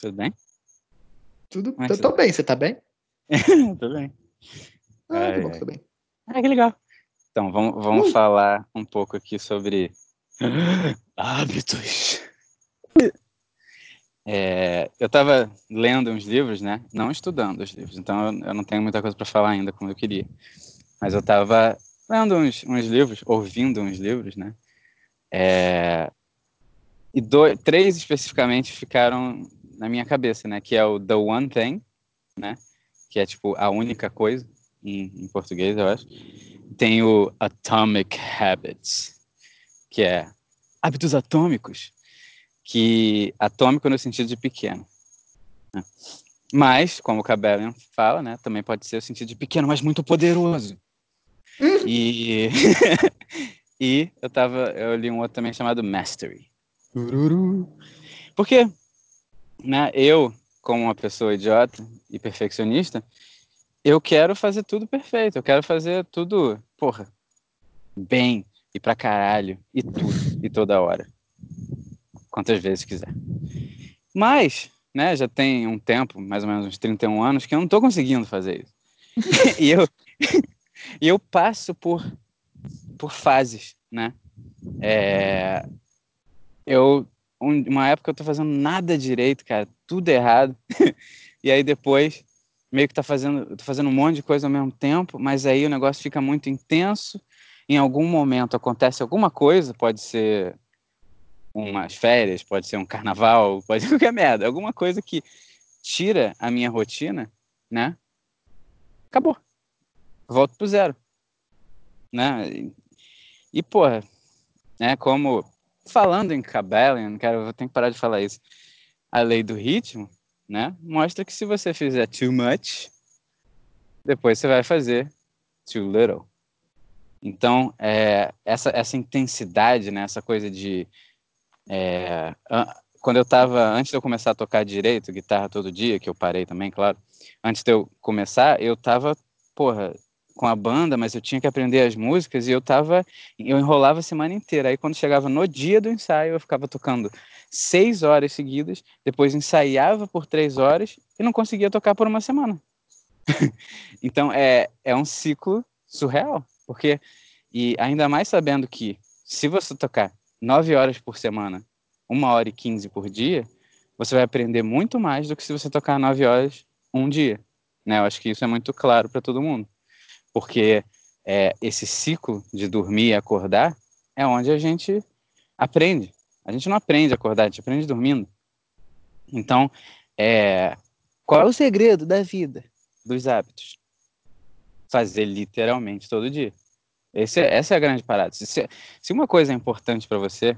Tudo bem? Tudo. É tô, tô você bem, você tá bem? Tudo bem. Ah, que bom que ai. tô bem. Ah, que legal. Então, vamos, vamos Uh, falar um pouco aqui sobre hábitos. É, eu estava lendo uns livros, né? Não estudando os livros, então eu, eu não tenho muita coisa para falar ainda como eu queria. Mas eu estava lendo uns, uns livros, ouvindo uns livros, né? É, e dois, três especificamente ficaram na minha cabeça, né? Que é o The One Thing, né? Que é tipo a única coisa em, em português, eu acho. Tem o Atomic Habits, que é hábitos atômicos, que atômico no sentido de pequeno. né? Mas, como o Cabellion fala, né? Também pode ser o sentido de pequeno, mas muito poderoso. hum, E e eu tava, eu li um outro também chamado Mastery. Porque, né, eu, como uma pessoa idiota e perfeccionista, eu quero fazer tudo perfeito, eu quero fazer tudo, porra, bem e pra caralho, e tudo, e toda hora, quantas vezes quiser. Mas, né, já tem um tempo, mais ou menos uns 31 anos, que eu não tô conseguindo fazer isso. E eu, e eu passo por, por fases, né? É, eu uma época eu tô fazendo nada direito, cara, tudo errado. E aí depois meio que tá fazendo, tô fazendo um monte de coisa ao mesmo tempo, mas aí o negócio fica muito intenso. Em algum momento acontece alguma coisa, pode ser umas férias, pode ser um carnaval, pode ser qualquer merda, alguma coisa que tira a minha rotina, né? Acabou. Volto pro zero, né? E, e porra, né, como falando em Cabellion, cara, eu ter que parar de falar isso. A lei do ritmo, né, mostra que se você fizer too much, depois você vai fazer too little. Então, é, essa, essa intensidade, né, essa coisa de. é, an- quando eu tava. Antes de eu começar a tocar direito, guitarra todo dia, que eu parei também, claro. Antes de eu começar, eu tava, porra, com a banda, mas eu tinha que aprender as músicas e eu tava. Eu enrolava a semana inteira. Aí quando chegava no dia do ensaio, eu ficava tocando seis horas seguidas, depois ensaiava por três horas e não conseguia tocar por uma semana. Então é, é um ciclo surreal, porque e ainda mais sabendo que se você tocar nove horas por semana, uma hora e quinze por dia, você vai aprender muito mais do que se você tocar nove horas um dia. Né? Eu acho que isso é muito claro para todo mundo, porque é, esse ciclo de dormir e acordar é onde a gente aprende. A gente não aprende a acordar, a gente aprende dormindo. Então, é, qual é o segredo da vida, dos hábitos? Fazer literalmente todo dia. Esse é- essa é a grande parada. Se, se- uma coisa é importante para você,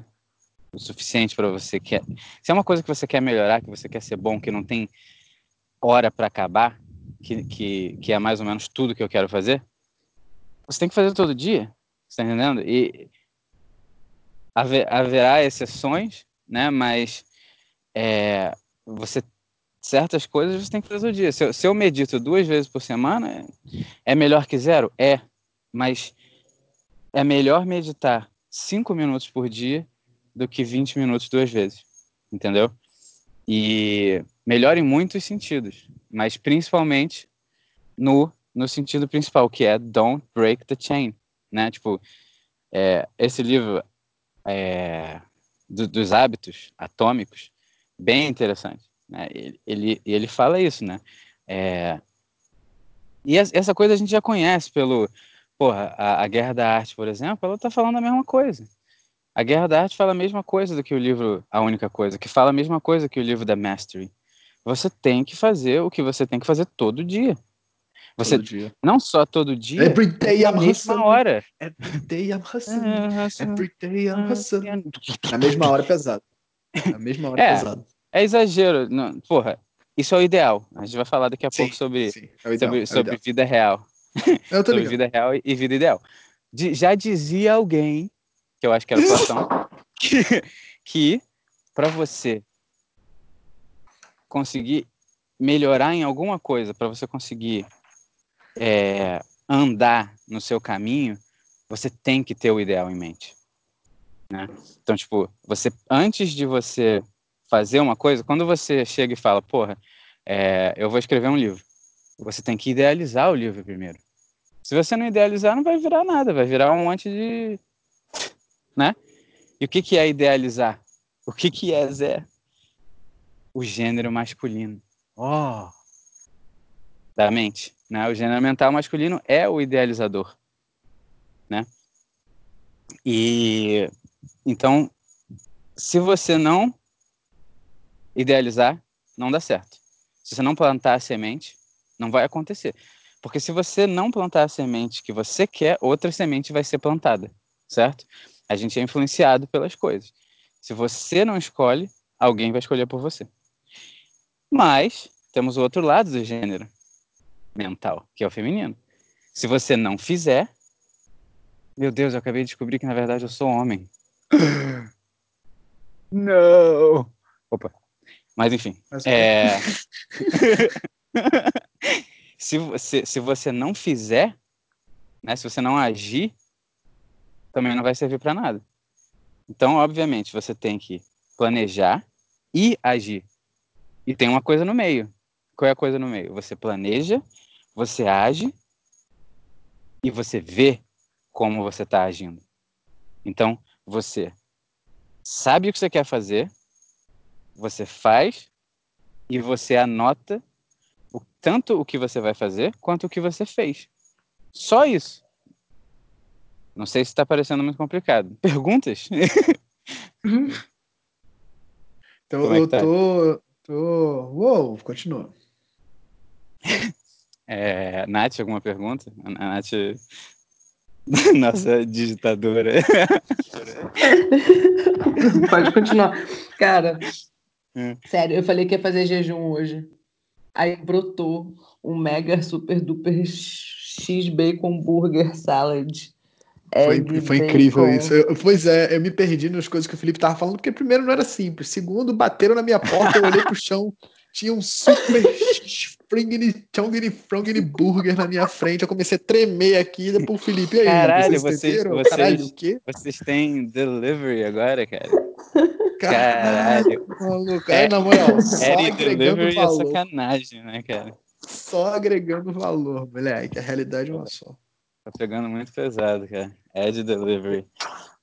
o suficiente para você quer, se é uma coisa que você quer melhorar, que você quer ser bom, que não tem hora para acabar, que, que, que é mais ou menos tudo que eu quero fazer, você tem que fazer todo dia. Você tá entendendo? E haver- haverá exceções, né? Mas é, você certas coisas você tem que fazer todo dia. Se eu, se eu medito duas vezes por semana, é melhor que zero? É, mas é melhor meditar cinco minutos por dia do que 20 minutos duas vezes, entendeu? E melhor em muitos sentidos, mas principalmente no, no sentido principal, que é don't break the chain, né? Tipo, é, esse livro é, do- dos hábitos atômicos, bem interessante, né? Ele, ele, ele fala isso, né? É, e es- essa coisa a gente já conhece pelo, porra, a, a Guerra da Arte, por exemplo, ela tá falando a mesma coisa. A Guerra da Arte fala a mesma coisa do que o livro A Única Coisa, que fala a mesma coisa que o livro da Mastery. Você tem que fazer o que você tem que fazer todo dia. Você Todo dia. não só todo dia, Every day na I'm mesma hustling. hora. Every day I'm hustling. É, Every day I'm hustling. Na mesma hora é pesado. Na mesma hora É. é pesado. É exagero. Não, porra, isso é o ideal. A gente vai falar daqui a Sim, pouco sobre, sim. É o ideal. sobre, é o sobre vida real. Eu tô sobre ligado. vida real e vida ideal. De- já dizia alguém, que eu acho que era Platão, que, que para você conseguir melhorar em alguma coisa, para você conseguir é, andar no seu caminho, você tem que ter o ideal em mente. Né? Então, tipo, você antes de você fazer uma coisa, quando você chega e fala, porra, é, eu vou escrever um livro, você tem que idealizar o livro primeiro. Se você não idealizar, não vai virar nada, vai virar um monte de. Né? E o que, que é idealizar? O que, que é Zé? O gênero masculino. Oh! Da mente. Né? O gênero mental masculino é o idealizador. Né? E então, se você não idealizar, não dá certo. Se você não plantar a semente, não vai acontecer. Porque se você não plantar a semente que você quer, outra semente vai ser plantada, certo? A gente é influenciado pelas coisas. Se você não escolhe, alguém vai escolher por você. Mas temos o outro lado do gênero mental, que é o feminino. Se você não fizer, meu Deus, eu acabei de descobrir que na verdade eu sou homem. Não. Opa. Mas enfim. Mas, é... se, você, se você não fizer, né, se você não agir, também não vai servir para nada. Então, obviamente, você tem que planejar e agir. E tem uma coisa no meio. Qual é a coisa no meio? Você planeja, você age e você vê como você está agindo. Então, você sabe o que você quer fazer, você faz e você anota o, tanto o que você vai fazer quanto o que você fez. Só isso. Não sei se está parecendo muito complicado. Perguntas? então é eu tá? tô, tô. Uou, continua. É, Nath, alguma pergunta? A Nath, nossa digitadora. Pode continuar. Cara, hum. sério, eu falei que ia fazer jejum hoje. Aí brotou um mega super duper X bacon burger salad. Foi, foi incrível isso. Eu, pois é, eu me perdi nas coisas que o Felipe tava falando, porque primeiro não era simples. Segundo, bateram na minha porta, eu olhei pro chão, tinha um super Springini, Chongini, Frongini Burger na minha frente. Eu comecei a tremer aqui pro Felipe. E aí, Caralho, vocês, vocês, vocês, Caralho, o quê? vocês têm delivery agora, cara? Caralho. Maluco, é, na moral, só é agregando valor. É sacanagem, né, cara? Só agregando valor, moleque. A realidade é uma só. Tá pegando muito pesado, cara. Ed Delivery.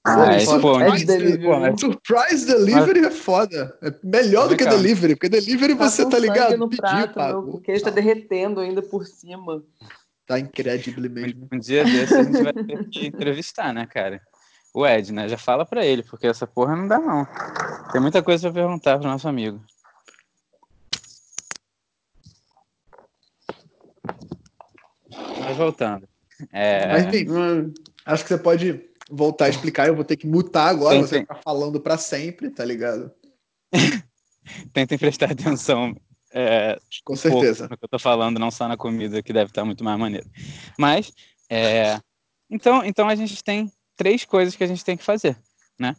Mas, pô, Surprise, delivery. Surprise Delivery é foda. É melhor do que Delivery, porque Delivery tá você tá ligado? No Pediu, prato, o queijo tá derretendo ainda por cima. Tá incrível mesmo. Um, um dia desse a gente vai ter que entrevistar, né, cara? O Ed, né? Já fala pra ele, porque essa porra não dá, não. Tem muita coisa pra perguntar pro nosso amigo. Mas voltando. É... Mas, enfim, acho que você pode voltar a explicar, eu vou ter que mutar agora, Tentem. você ficar falando para sempre, tá ligado? Tentem prestar atenção. É, Com certeza. No que eu tô falando, não só na comida, que deve estar muito mais maneiro. Mas, é, então, então a gente tem três coisas que a gente tem que fazer, né?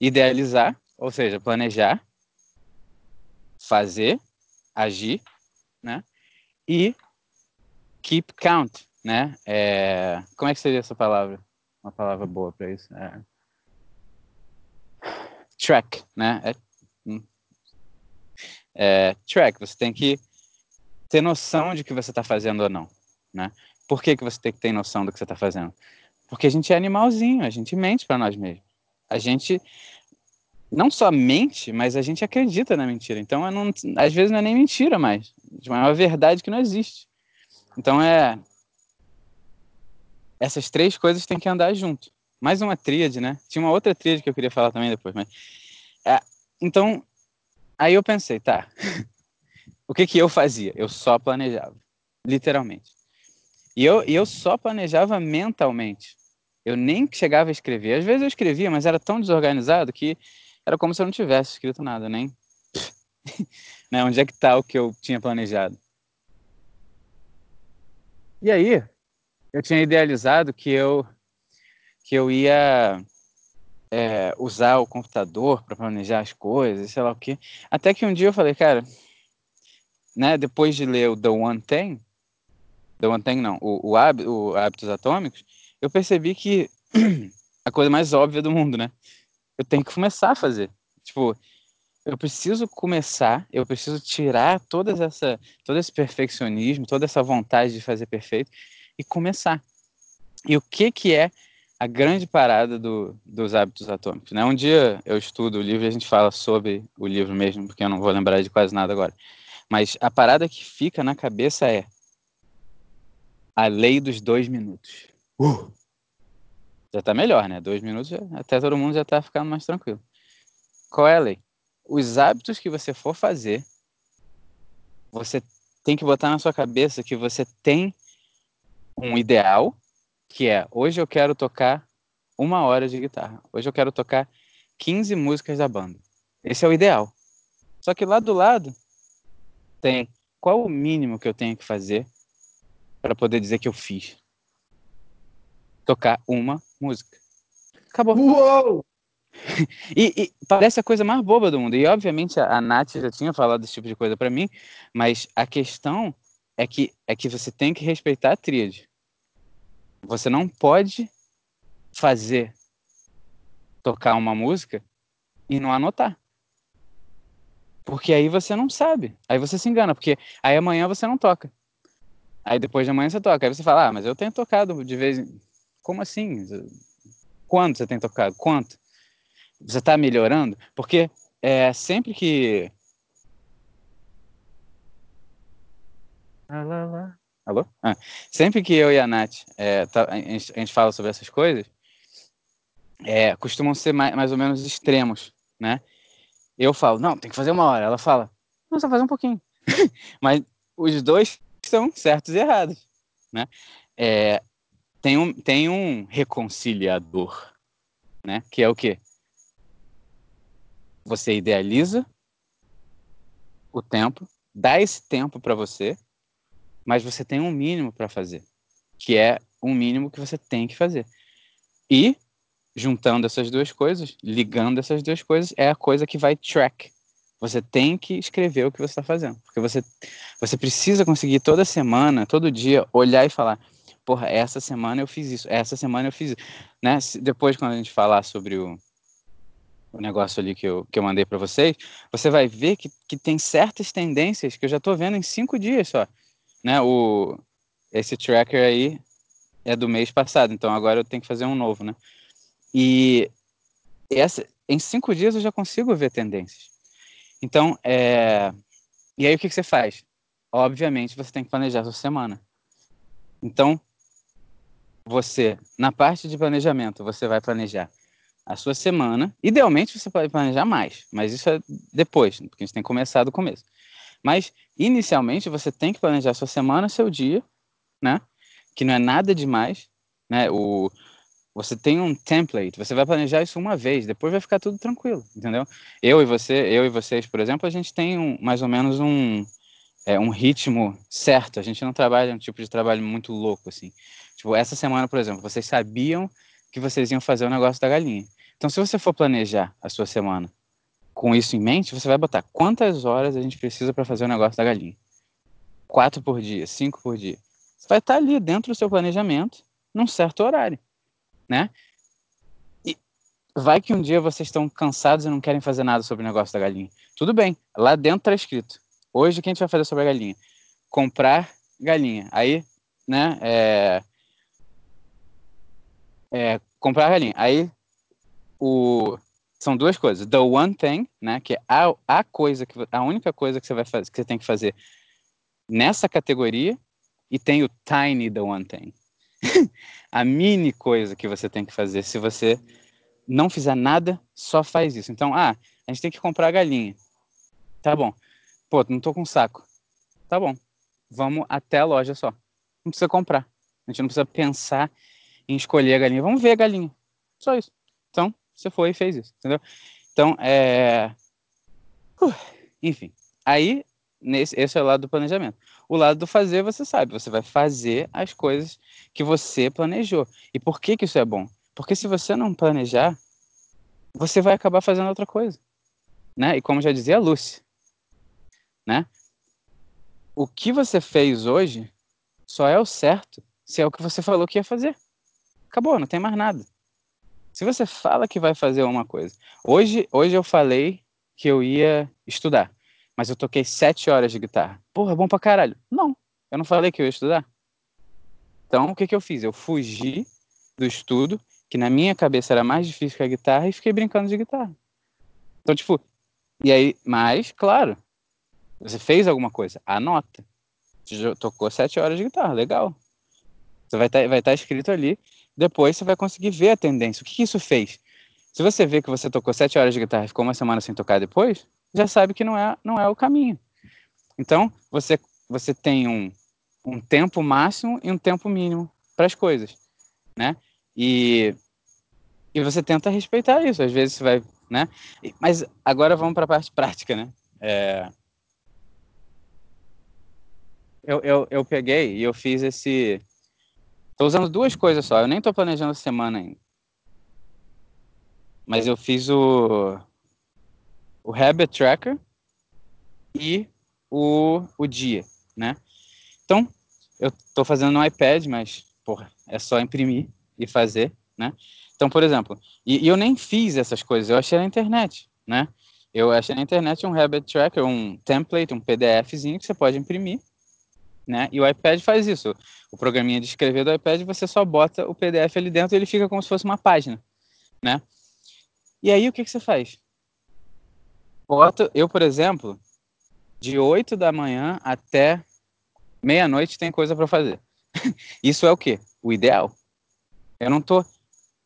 Idealizar, ou seja, planejar, fazer, agir, né? E keep count, né? É, como é que seria essa palavra? uma palavra boa para isso. É... Track, né? É... Hum. é... track, você tem que ter noção de que você está fazendo ou não, né? Por que, que você tem que ter noção do que você está fazendo? Porque a gente é animalzinho, a gente mente para nós mesmos. A gente não só mente, mas a gente acredita na mentira. Então, não, às vezes não é nem mentira mais. É uma verdade que não existe. Então, é essas três coisas têm que andar junto. Mais uma tríade, né? Tinha uma outra tríade que eu queria falar também depois, mas. É, então, aí eu pensei, tá. o que que eu fazia? Eu só planejava, literalmente. E eu, eu só planejava mentalmente. Eu nem chegava a escrever. Às vezes eu escrevia, mas era tão desorganizado que era como se eu não tivesse escrito nada, nem. né? Onde é que tá o que eu tinha planejado? E aí, eu tinha idealizado que eu que eu ia é, usar o computador para planejar as coisas, sei lá o quê. Até que um dia eu falei, cara, né, depois de ler o The One Thing, The One Thing não, o, o, o Hábitos Atômicos, eu percebi que a coisa mais óbvia do mundo, né? Eu tenho que começar a fazer. Tipo, eu preciso começar, eu preciso tirar todas essa, todo esse perfeccionismo, toda essa vontade de fazer perfeito e começar. E o que que é a grande parada do, dos hábitos atômicos? Né? Um dia eu estudo o livro e a gente fala sobre o livro mesmo, porque eu não vou lembrar de quase nada agora. Mas a parada que fica na cabeça é a lei dos dois minutos. Uh! Já tá melhor, né? Dois minutos, já, até todo mundo já tá ficando mais tranquilo. Qual é a lei? Os hábitos que você for fazer, você tem que botar na sua cabeça que você tem um ideal, que é hoje eu quero tocar uma hora de guitarra. Hoje eu quero tocar 15 músicas da banda. Esse é o ideal. Só que lá do lado tem qual o mínimo que eu tenho que fazer para poder dizer que eu fiz. Tocar uma música. Acabou. Uou! e, e, parece a coisa mais boba do mundo. E obviamente a, a Nath já tinha falado desse tipo de coisa para mim, mas a questão é que é que você tem que respeitar a tríade. Você não pode fazer tocar uma música e não anotar. Porque aí você não sabe. Aí você se engana, porque aí amanhã você não toca. Aí depois de amanhã você toca. Aí você fala, ah, mas eu tenho tocado de vez em... Como assim? Quando você tem tocado? Quanto? Você está melhorando? Porque é, sempre que... Alô? Ah, sempre que eu e a Nath é, tá, a, gente, a, gente, fala sobre essas coisas, é, costumam ser mais, mais ou menos extremos, né? Eu falo, não, tem que fazer uma hora. Ela fala, não, só fazer um pouquinho. Mas os dois são certos e errados, né? É, tem, um, tem um reconciliador, né? Que é o quê? Você idealiza o tempo, dá esse tempo para você, mas você tem um mínimo para fazer, que é um mínimo que você tem que fazer. E juntando essas duas coisas, ligando essas duas coisas, é a coisa que vai track você tem que escrever o que você está fazendo. Porque você, você precisa conseguir toda semana, todo dia, olhar e falar: porra, essa semana eu fiz isso, essa semana eu fiz isso. Né? Depois, quando a gente falar sobre o, o negócio ali que eu, que eu mandei para vocês, você vai ver que, que tem certas tendências que eu já estou vendo em cinco dias só. Né? O, esse tracker aí é do mês passado, então agora eu tenho que fazer um novo, né? E essa, em cinco dias eu já consigo ver tendências. Então, é... e aí o que, que você faz? Obviamente, você tem que planejar a sua semana. Então, você, na parte de planejamento, você vai planejar a sua semana. Idealmente, você pode planejar mais, mas isso é depois, porque a gente tem que começar do começo. Mas, inicialmente, você tem que planejar sua semana, seu dia, né? Que não é nada demais, né? O, você tem um template, você vai planejar isso uma vez, depois vai ficar tudo tranquilo, entendeu? Eu e você, eu e vocês, por exemplo, a gente tem um, mais ou menos um, é, um ritmo certo. A gente não trabalha um tipo de trabalho muito louco assim. Tipo, essa semana, por exemplo, vocês sabiam que vocês iam fazer o negócio da galinha. Então, se você for planejar a sua semana com isso em mente, você vai botar quantas horas a gente precisa para fazer o negócio da galinha. Quatro por dia, cinco por dia. Você vai estar ali dentro do seu planejamento, num certo horário né? E vai que um dia vocês estão cansados e não querem fazer nada sobre o negócio da galinha. Tudo bem, lá dentro tá escrito. Hoje o que a gente vai fazer sobre a galinha? Comprar galinha. Aí, né, é, é comprar galinha. Aí o são duas coisas. The one thing, né, que é a, a coisa que a única coisa que você vai fazer, que você tem que fazer nessa categoria e tem o tiny the one thing. a mini coisa que você tem que fazer. Se você não fizer nada, só faz isso. Então, ah, a gente tem que comprar galinha. Tá bom. Pô, não tô com saco. Tá bom. Vamos até a loja só. Não precisa comprar. A gente não precisa pensar em escolher a galinha. Vamos ver a galinha. Só isso. Você foi e fez isso, entendeu? Então, é. Uh, enfim. Aí, nesse, esse é o lado do planejamento. O lado do fazer, você sabe, você vai fazer as coisas que você planejou. E por que, que isso é bom? Porque se você não planejar, você vai acabar fazendo outra coisa. Né? E como já dizia a Lúcia, né? o que você fez hoje só é o certo se é o que você falou que ia fazer. Acabou, não tem mais nada. Se você fala que vai fazer uma coisa. Hoje, hoje eu falei que eu ia estudar, mas eu toquei sete horas de guitarra. Porra, bom pra caralho. Não, eu não falei que eu ia estudar. Então, o que, que eu fiz? Eu fugi do estudo, que na minha cabeça era mais difícil que a guitarra, e fiquei brincando de guitarra. Então, tipo, e aí, mas, claro, você fez alguma coisa, anota. Você tocou sete horas de guitarra, legal. Você vai estar tá, vai tá escrito ali, depois você vai conseguir ver a tendência. O que, que isso fez? Se você vê que você tocou sete horas de guitarra e ficou uma semana sem tocar depois, já sabe que não é, não é o caminho. Então, você, você tem um, um tempo máximo e um tempo mínimo para as coisas, né? E, e você tenta respeitar isso. Às vezes você vai, né? Mas agora vamos para a parte prática, né? É... Eu, eu, eu peguei e eu fiz esse... Estou usando duas coisas só. Eu nem estou planejando a semana ainda. Mas eu fiz o, o Habit Tracker e o, o dia, né? Então, eu estou fazendo no iPad, mas, porra, é só imprimir e fazer, né? Então, por exemplo, e, e, eu nem fiz essas coisas, eu achei na internet, né? Eu achei na internet um habit tracker, um template, um PDFzinho que você pode imprimir, né? E o iPad faz isso. O programinha de escrever do iPad, você só bota o PDF ali dentro e ele fica como se fosse uma página, né? E aí o que, que você faz? Bota, eu, por exemplo, de 8 da manhã até meia-noite tem coisa para fazer. Isso é o quê? O ideal. Eu não tô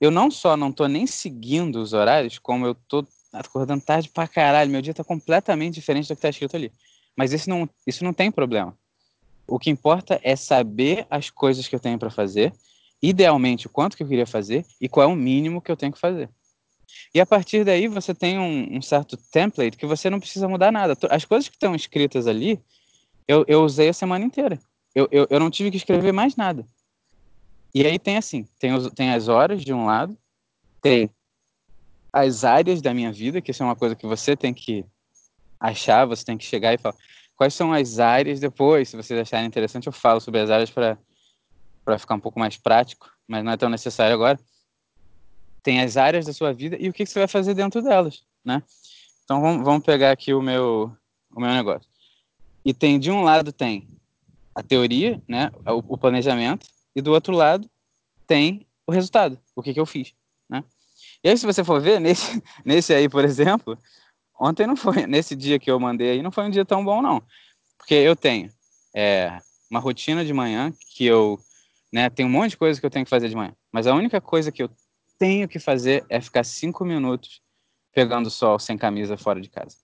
eu não só não tô nem seguindo os horários, como eu tô acordando tarde pra caralho, meu dia tá completamente diferente do que tá escrito ali. Mas isso não, isso não tem problema. O que importa é saber as coisas que eu tenho para fazer, idealmente o quanto que eu queria fazer e qual é o mínimo que eu tenho que fazer. E a partir daí você tem um, um certo template que você não precisa mudar nada. As coisas que estão escritas ali, eu, eu usei a semana inteira. Eu, eu, eu não tive que escrever mais nada. E aí tem assim, tem, os, tem as horas de um lado, tem as áreas da minha vida, que isso é uma coisa que você tem que achar, você tem que chegar e falar quais são as áreas depois, se vocês acharem interessante, eu falo sobre as áreas para ficar um pouco mais prático, mas não é tão necessário agora. Tem as áreas da sua vida e o que, que você vai fazer dentro delas, né? Então vamos, vamos pegar aqui o meu, o meu negócio. E tem, de um lado tem a teoria, né, o, o planejamento, e do outro lado tem o resultado, o que, que eu fiz, né? E aí, se você for ver, nesse, nesse aí, por exemplo, ontem não foi, nesse dia que eu mandei aí, não foi um dia tão bom, não. Porque eu tenho é, uma rotina de manhã que eu, né, tem um monte de coisa que eu tenho que fazer de manhã, mas a única coisa que eu tenho que fazer é ficar cinco minutos pegando sol sem camisa fora de casa.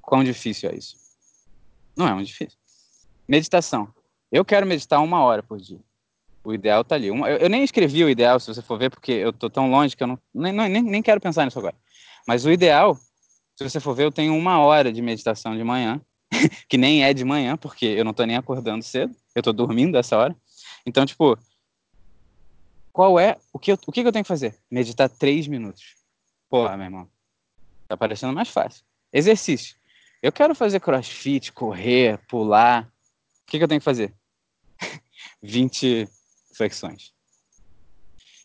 Quão difícil é isso? Não é muito difícil. Meditação. Eu quero meditar uma hora por dia. O ideal tá ali. eu, eu, nem escrevi o ideal, se você for ver, porque eu tô tão longe que eu não nem, nem, nem quero pensar nisso agora. Mas o ideal, se você for ver, eu tenho uma hora de meditação de manhã, que nem é de manhã, porque eu não tô nem acordando cedo, eu tô dormindo essa hora. Então, tipo, qual é, o que eu, o que eu tenho que fazer? Meditar três minutos. Porra, meu irmão, tá parecendo mais fácil. Exercício. Eu quero fazer crossfit, correr, pular. O que, que eu tenho que fazer? 20 flexões.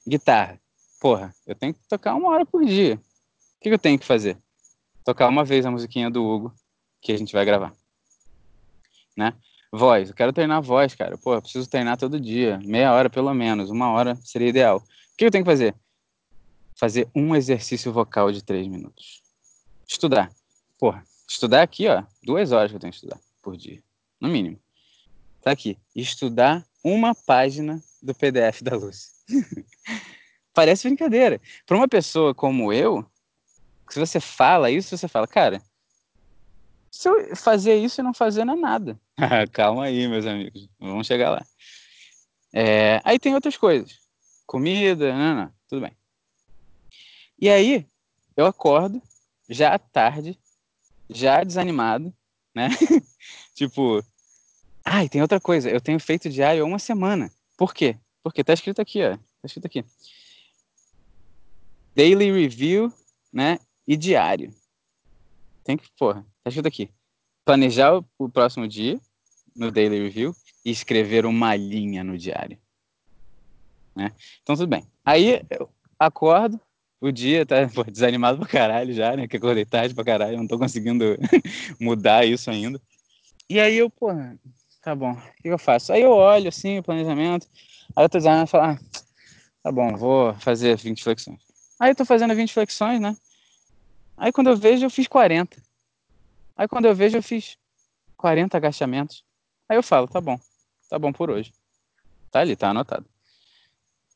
Guitarra. Porra, eu tenho que tocar uma hora por dia. O que, que eu tenho que fazer? Tocar uma vez a musiquinha do Hugo que a gente vai gravar. Né? Voz. Eu quero treinar voz, cara. Pô, eu preciso treinar todo dia. Meia hora pelo menos. Uma hora seria ideal. O que eu tenho que fazer? Fazer um exercício vocal de três minutos. Estudar. Porra, Estudar aqui, ó, duas horas que eu tenho que estudar por dia, no mínimo. Tá aqui. Estudar uma página do PDF da Luz. Parece brincadeira. Para uma pessoa como eu, se você fala isso, você fala, cara, se eu fazer isso e não fazer não é nada. Calma aí, meus amigos. Vamos chegar lá. É, aí tem outras coisas. Comida, não, não, tudo bem. E aí, eu acordo, já à tarde, já desanimado, né? tipo, ai, ah, tem outra coisa, eu tenho feito diário uma semana. Por quê? Porque tá escrito aqui, ó. Tá escrito aqui. Daily review, né? E diário. Tem que, porra, tá escrito aqui. Planejar o, próximo dia no daily review e escrever uma linha no diário. Né? Então tudo bem. Aí eu acordo, o dia, tá pô, desanimado pra caralho já, né? Que acordei tarde pra caralho, não tô conseguindo mudar isso ainda. E aí eu, pô, tá bom, o que eu faço? Aí eu olho assim o planejamento, aí eu tô dizendo, falar, ah, tá bom, vou fazer 20 flexões. Aí eu tô fazendo 20 flexões, né? Aí quando eu vejo, eu fiz 40. Aí quando eu vejo, eu fiz 40 agachamentos. Aí eu falo, tá bom, tá bom por hoje. Tá ali, tá anotado.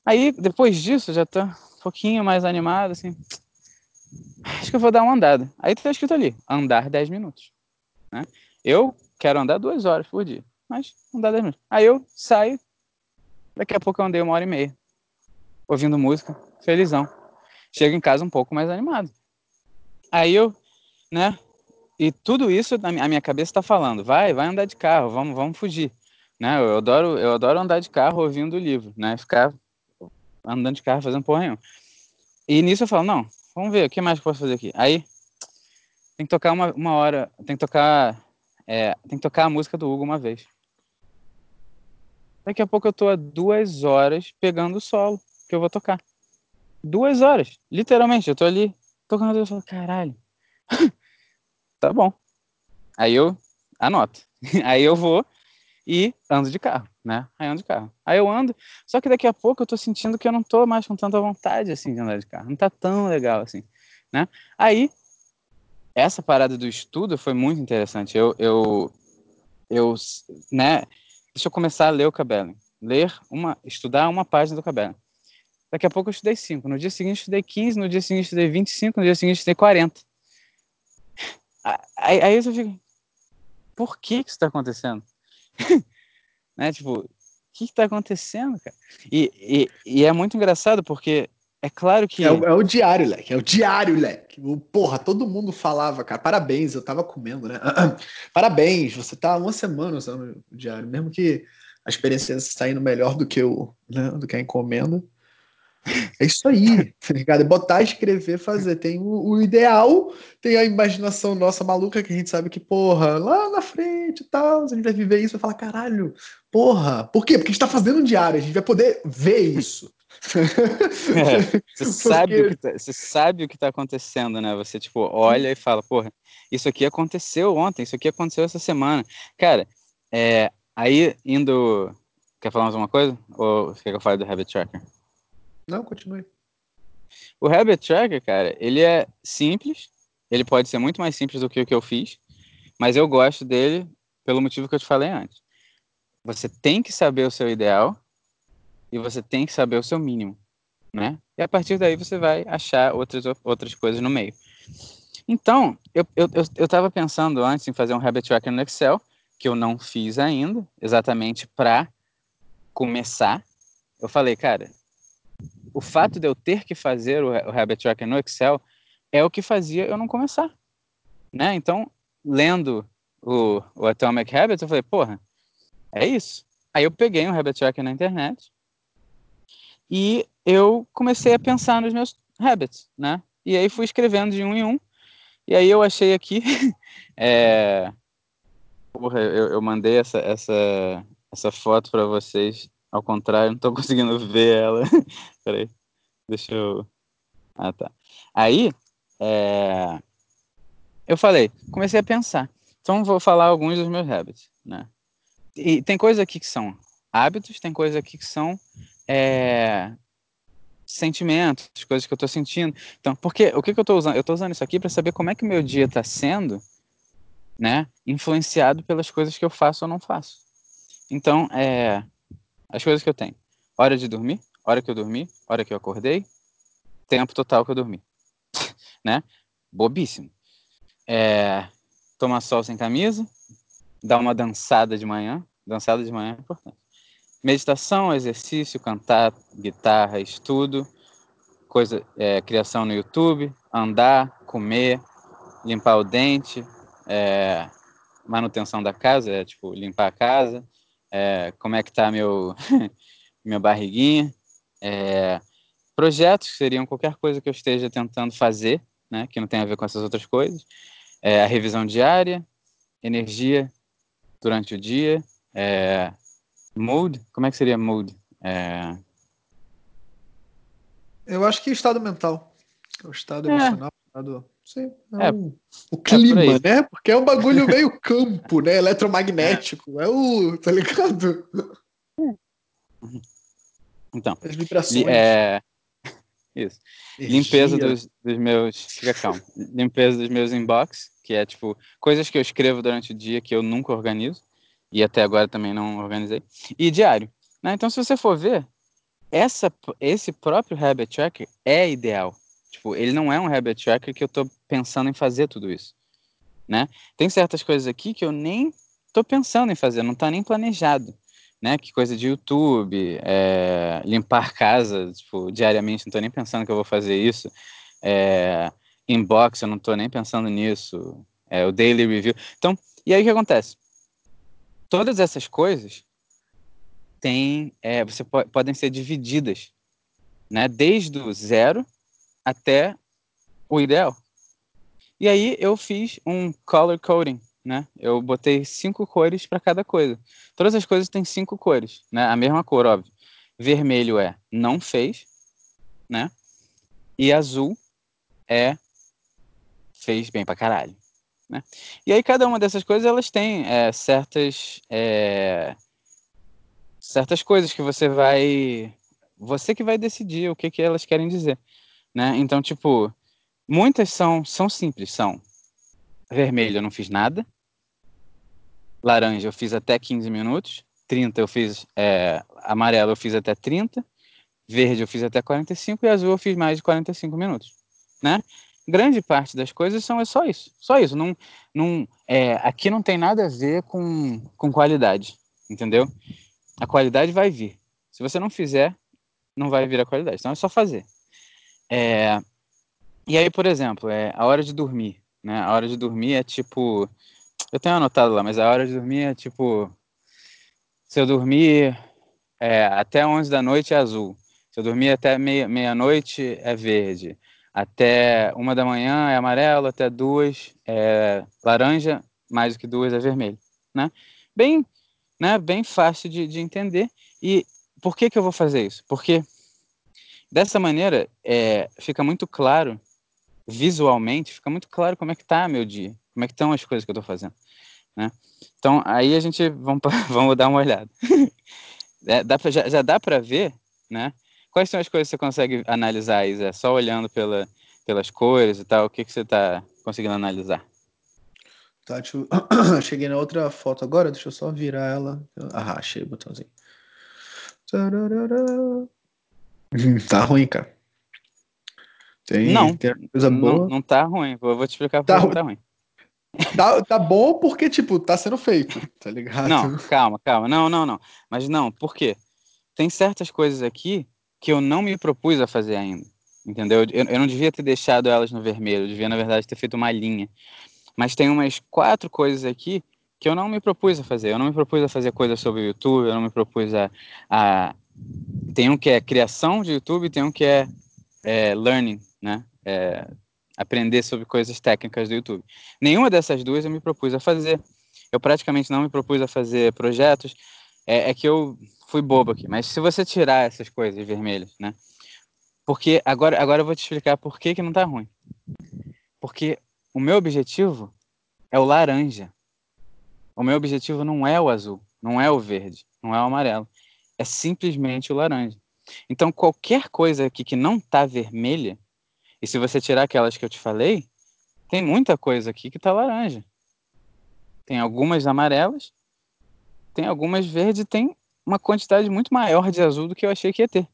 Aí, depois disso, já tô um pouquinho mais animado, assim. Acho que eu vou dar uma andada. Aí tá escrito ali, andar 10 minutos. Né? Eu quero andar duas horas por dia, mas andar 10 minutos. Aí eu saio, daqui a pouco eu andei uma hora e meia, ouvindo música, felizão. Chego em casa um pouco mais animado. Aí eu, né? E tudo isso a minha cabeça está falando, vai, vai andar de carro, vamos, vamos fugir. Né? Eu adoro, eu adoro andar de carro ouvindo o livro, né? Ficar andando de carro fazendo porra nenhuma. E nisso eu falo, não, vamos ver, o que mais eu posso fazer aqui? Aí tem que tocar uma, uma hora, tem que tocar, é, tem que tocar a música do Hugo uma vez. Daqui a pouco eu tô a duas horas pegando o solo que eu vou tocar. Duas horas, literalmente, eu tô ali tocando eu falo, caralho. tá bom. Aí eu anoto. Aí eu vou e ando de carro, né? Aí ando de carro. Aí eu ando, só que daqui a pouco eu tô sentindo que eu não tô mais com tanta vontade, assim, de andar de carro. Não tá tão legal, assim, né? Aí, essa parada do estudo foi muito interessante. Eu, eu, eu né? Deixa eu começar a ler o Cabelo. Ler uma, estudar uma página do Cabelo. Daqui a pouco eu estudei 5. No dia seguinte eu estudei 15, no dia seguinte eu estudei 25, no dia seguinte eu estudei 40. Aí, aí eu fico, por que que isso está acontecendo? né? Tipo, o que está acontecendo, cara? E, e, e, é muito engraçado porque é claro que. É o, é o diário, Leque. É o diário, Leque. Porra, todo mundo falava, cara. Parabéns, eu tava comendo, né? Parabéns, você tá uma semana usando o diário, mesmo que a experiência saindo melhor do que, o, né, do que a encomenda. É isso aí, tá ligado? É botar, escrever, fazer. Tem o, o, ideal, tem a imaginação nossa maluca que a gente sabe que, porra, lá na frente e tal, a gente vai viver isso, vai falar, caralho, porra. Por quê? Porque a gente tá fazendo um diário, a gente vai poder ver isso. É, você, sabe o que tá, você sabe o que tá acontecendo, né? Você, tipo, olha e fala, porra, isso aqui aconteceu ontem, isso aqui aconteceu essa semana. Cara, é, aí indo. Quer falar mais uma coisa? Ou quer que eu fale do Habit Tracker? Não, continue. O Habit Tracker, cara, ele é simples. Ele pode ser muito mais simples do que o que eu fiz, mas eu gosto dele pelo motivo que eu te falei antes. Você tem que saber o seu ideal e você tem que saber o seu mínimo, né? E a partir daí você vai achar outras, outras coisas no meio. Então, eu, eu, eu, eu pensando antes em fazer um Habit Tracker no Excel, que eu não fiz ainda, exatamente para começar. Eu falei, cara, o fato de eu ter que fazer o, o Habit Tracker no Excel é o que fazia eu não começar, né? Então, lendo o, o Atomic Habits, eu falei, porra, é isso. Aí eu peguei um Habit Tracker na internet e eu comecei a pensar nos meus habits, né? E aí fui escrevendo de um em um. E aí eu achei aqui, é... porra, eu, eu mandei essa, essa, essa foto para vocês ao contrário, não tô conseguindo ver ela. Peraí. Deixa eu. Ah, tá. Aí, é... eu falei, comecei a pensar. Então, vou falar alguns dos meus hábitos, né? E tem coisas aqui que são hábitos, tem coisas aqui que são é... sentimentos, coisas que eu tô sentindo. Então, porque o que, que eu tô usando? Eu tô usando isso aqui para saber como é que meu dia tá sendo, né? Influenciado pelas coisas que eu faço ou não faço. Então, é as coisas que eu tenho. Hora de dormir, hora que eu dormi, hora que eu acordei, tempo total que eu dormi. né? Bobíssimo. É, tomar sol sem camisa, dar uma dançada de manhã. Dançada de manhã é importante. Meditação, exercício, cantar, guitarra, estudo, coisa, é, criação no YouTube, andar, comer, limpar o dente, é, manutenção da casa, é tipo limpar a casa, é, como é que está meu minha barriguinha, é, projetos seriam qualquer coisa que eu esteja tentando fazer, né, que não tem a ver com essas outras coisas, é, a revisão diária, energia durante o dia, é, mood, como é que seria mood? É... Eu acho que estado mental. O estado é. emocional, o estado. Sim, é, é o, clima, né? Porque é um bagulho meio campo, né? Eletromagnético. É o. Tá ligado? Então. As vibrações. É... Isso. Energia. Limpeza dos, dos meus. Fica calmo. Limpeza dos meus inbox, que é tipo coisas que eu escrevo durante o dia que eu nunca organizo. E até agora também não organizei. E diário. Né? Então, se você for ver, essa, esse próprio habit tracker é ideal. Tipo, ele não é um habit tracker que eu estou pensando em fazer tudo isso, né? Tem certas coisas aqui que eu nem estou pensando em fazer, não está nem planejado, né? Que coisa de YouTube, é, limpar casa, tipo, diariamente, não estou nem pensando que eu vou fazer isso. É, inbox, eu não estou nem pensando nisso. É, o daily review. Então, e aí o que acontece? Todas essas coisas tem, é, você po podem ser divididas, né? Desde o zero até o ideal. E aí eu fiz um color coding, né? Eu botei cinco cores para cada coisa. Todas as coisas têm cinco cores, né? A mesma cor, óbvio. Vermelho é não fez, né? E azul é fez bem pra caralho, né? E aí cada uma dessas coisas elas têm é, certas é, certas coisas que você vai você que vai decidir o que que elas querem dizer, né? Então, tipo, muitas são são simples, são vermelho eu não fiz nada, laranja eu fiz até 15 minutos, 30 eu fiz é, amarelo eu fiz até 30, verde eu fiz até 45 e azul eu fiz mais de 45 minutos, né? Grande parte das coisas são é só isso, só isso. Não, não, é, aqui não tem nada a ver com, com qualidade, entendeu? a qualidade vai vir. Se você não fizer, não vai vir a qualidade. Então é só fazer. É... E aí, por exemplo, é a hora de dormir. Né? A hora de dormir é tipo. Eu tenho anotado lá, mas a hora de dormir é tipo. Se eu dormir é, até 11 da noite é azul. Se eu dormir até meia-noite meia é verde. Até uma da manhã é amarelo, até duas é laranja, mais do que duas é vermelho. Né? Bem né, bem fácil de, de entender. E por que, que eu vou fazer isso? Porque dessa maneira é, fica muito claro, visualmente, fica muito claro como é que tá meu dia, como é que estão as coisas que eu estou fazendo. Né? Então, aí a gente, vamos, vamos dar uma olhada. é, dá pra, já, já dá para ver, né? Quais são as coisas que você consegue analisar, Isa? Só olhando pela, pelas cores e tal, o que, que você está conseguindo analisar? Tá, deixa eu... Cheguei na outra foto agora, deixa eu só virar ela. Ah, achei o botãozinho. Tá ruim, cara. Tem, não, tem coisa boa. Não, não tá ruim. Eu vou te explicar tá por que tá ruim. Tá, tá bom porque, tipo, tá sendo feito, tá ligado? Não, calma, calma. Não, não, não. Mas não, por quê? Tem certas coisas aqui que eu não me propus a fazer ainda. Entendeu? Eu, eu não devia ter deixado elas no vermelho. Eu devia, na verdade, ter feito uma linha. Mas tem umas quatro coisas aqui que eu não me propus a fazer. Eu não me propus a fazer coisas sobre o YouTube, eu não me propus a. a... Tem um que é criação de YouTube, tem um que é, é learning, né? É, aprender sobre coisas técnicas do YouTube. Nenhuma dessas duas eu me propus a fazer. Eu praticamente não me propus a fazer projetos. É, é que eu fui bobo aqui. Mas se você tirar essas coisas vermelhas, né? Porque agora, agora eu vou te explicar por que, que não tá ruim. Porque o meu objetivo é o laranja. O meu objetivo não é o azul, não é o verde, não é o amarelo. É simplesmente o laranja. Então, qualquer coisa aqui que não está vermelha, e se você tirar aquelas que eu te falei, tem muita coisa aqui que está laranja. Tem algumas amarelas, tem algumas verdes, tem uma quantidade muito maior de azul do que eu achei que ia ter,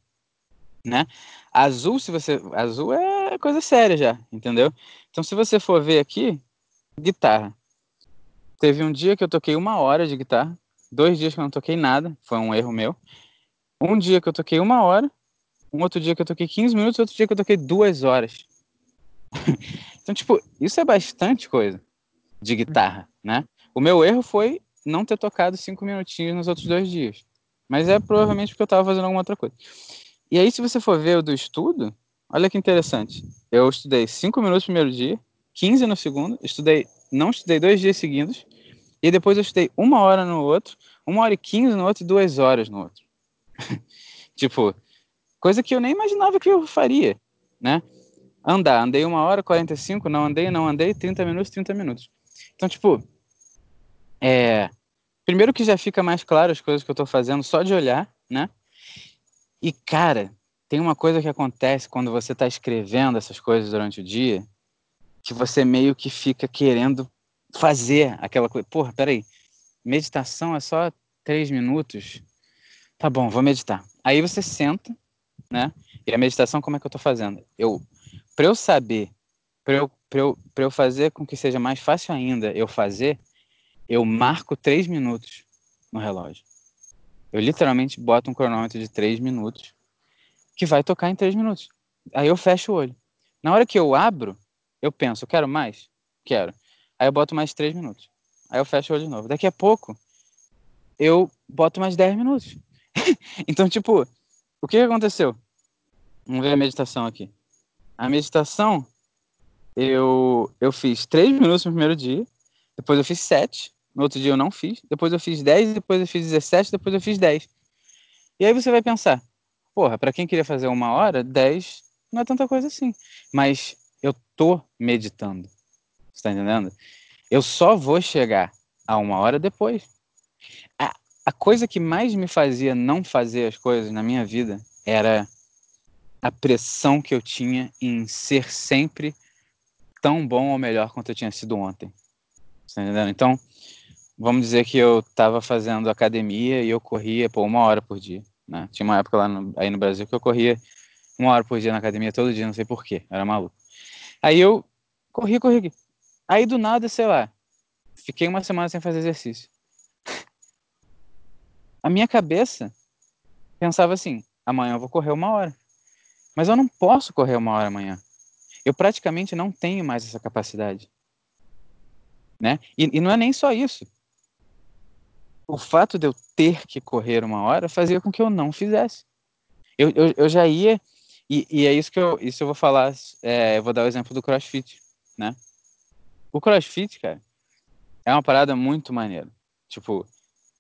né? Azul, se você, azul é coisa séria já, entendeu? Então, se você for ver aqui, guitarra. Teve um dia que eu toquei uma hora de guitarra, dois dias que eu não toquei nada, foi um erro meu. Um dia que eu toquei uma hora, um outro dia que eu toquei 15 minutos, outro dia que eu toquei duas horas. então, tipo, isso é bastante coisa de guitarra, né? O meu erro foi não ter tocado cinco minutinhos nos outros dois dias. Mas é provavelmente porque eu estava fazendo alguma outra coisa. E aí, se você for ver o do estudo, olha que interessante. Eu estudei 5 minutos no primeiro dia, 15 no segundo, estudei, não estudei dois dias seguidos, e depois eu estudei uma hora no outro, uma hora e 15 no outro e duas horas no outro. tipo, coisa que eu nem imaginava que eu faria, né? andar. Andei uma hora, 45, não andei, não andei, 30 minutos, 30 minutos. Então, tipo, é. Primeiro que já fica mais claro as coisas que eu tô fazendo só de olhar, né? E, cara, tem uma coisa que acontece quando você tá escrevendo essas coisas durante o dia, que você meio que fica querendo fazer aquela coisa. Porra, peraí. Meditação é só três minutos. Tá bom, vou meditar. Aí você senta, né? E a meditação, como é que eu tô fazendo? Eu para eu saber, para eu, eu, eu fazer com que seja mais fácil ainda eu fazer, eu marco três minutos no relógio. Eu literalmente boto um cronômetro de três minutos que vai tocar em três minutos. Aí eu fecho o olho. Na hora que eu abro, eu penso, quero mais? Quero. Aí eu boto mais três minutos. Aí eu fecho o olho de novo. Daqui a pouco, eu boto mais dez minutos. então, tipo, o que aconteceu? Vamos ver a meditação aqui. A meditação, eu, eu fiz três minutos no primeiro dia, depois eu fiz sete, no outro dia eu não fiz, depois eu fiz dez, depois eu fiz dezessete, depois eu fiz dez. E aí você vai pensar, porra, para quem queria fazer uma hora, dez não é tanta coisa assim. Mas eu tô meditando. Você tá entendendo? Eu só vou chegar a uma hora depois. A, a coisa que mais me fazia não fazer as coisas na minha vida era a pressão que eu tinha em ser sempre tão bom ou melhor quanto eu tinha sido ontem. Tá entendendo? Então, vamos dizer que eu estava fazendo academia e eu corria por uma hora por dia. Né? Tinha uma época lá no, aí no Brasil que eu corria uma hora por dia na academia todo dia, não sei porquê, era maluco. Aí eu corri, corri. Aí do nada, sei lá, fiquei uma semana sem fazer exercício. A minha cabeça pensava assim: amanhã eu vou correr uma hora. Mas eu não posso correr uma hora amanhã. Eu praticamente não tenho mais essa capacidade. Né? E, e não é nem só isso. O fato de eu ter que correr uma hora fazia com que eu não fizesse. Eu, eu, eu já ia, e, e, é isso que eu, isso eu vou falar, é, eu vou dar o exemplo do CrossFit, né? O CrossFit, cara, é uma parada muito maneira. Tipo,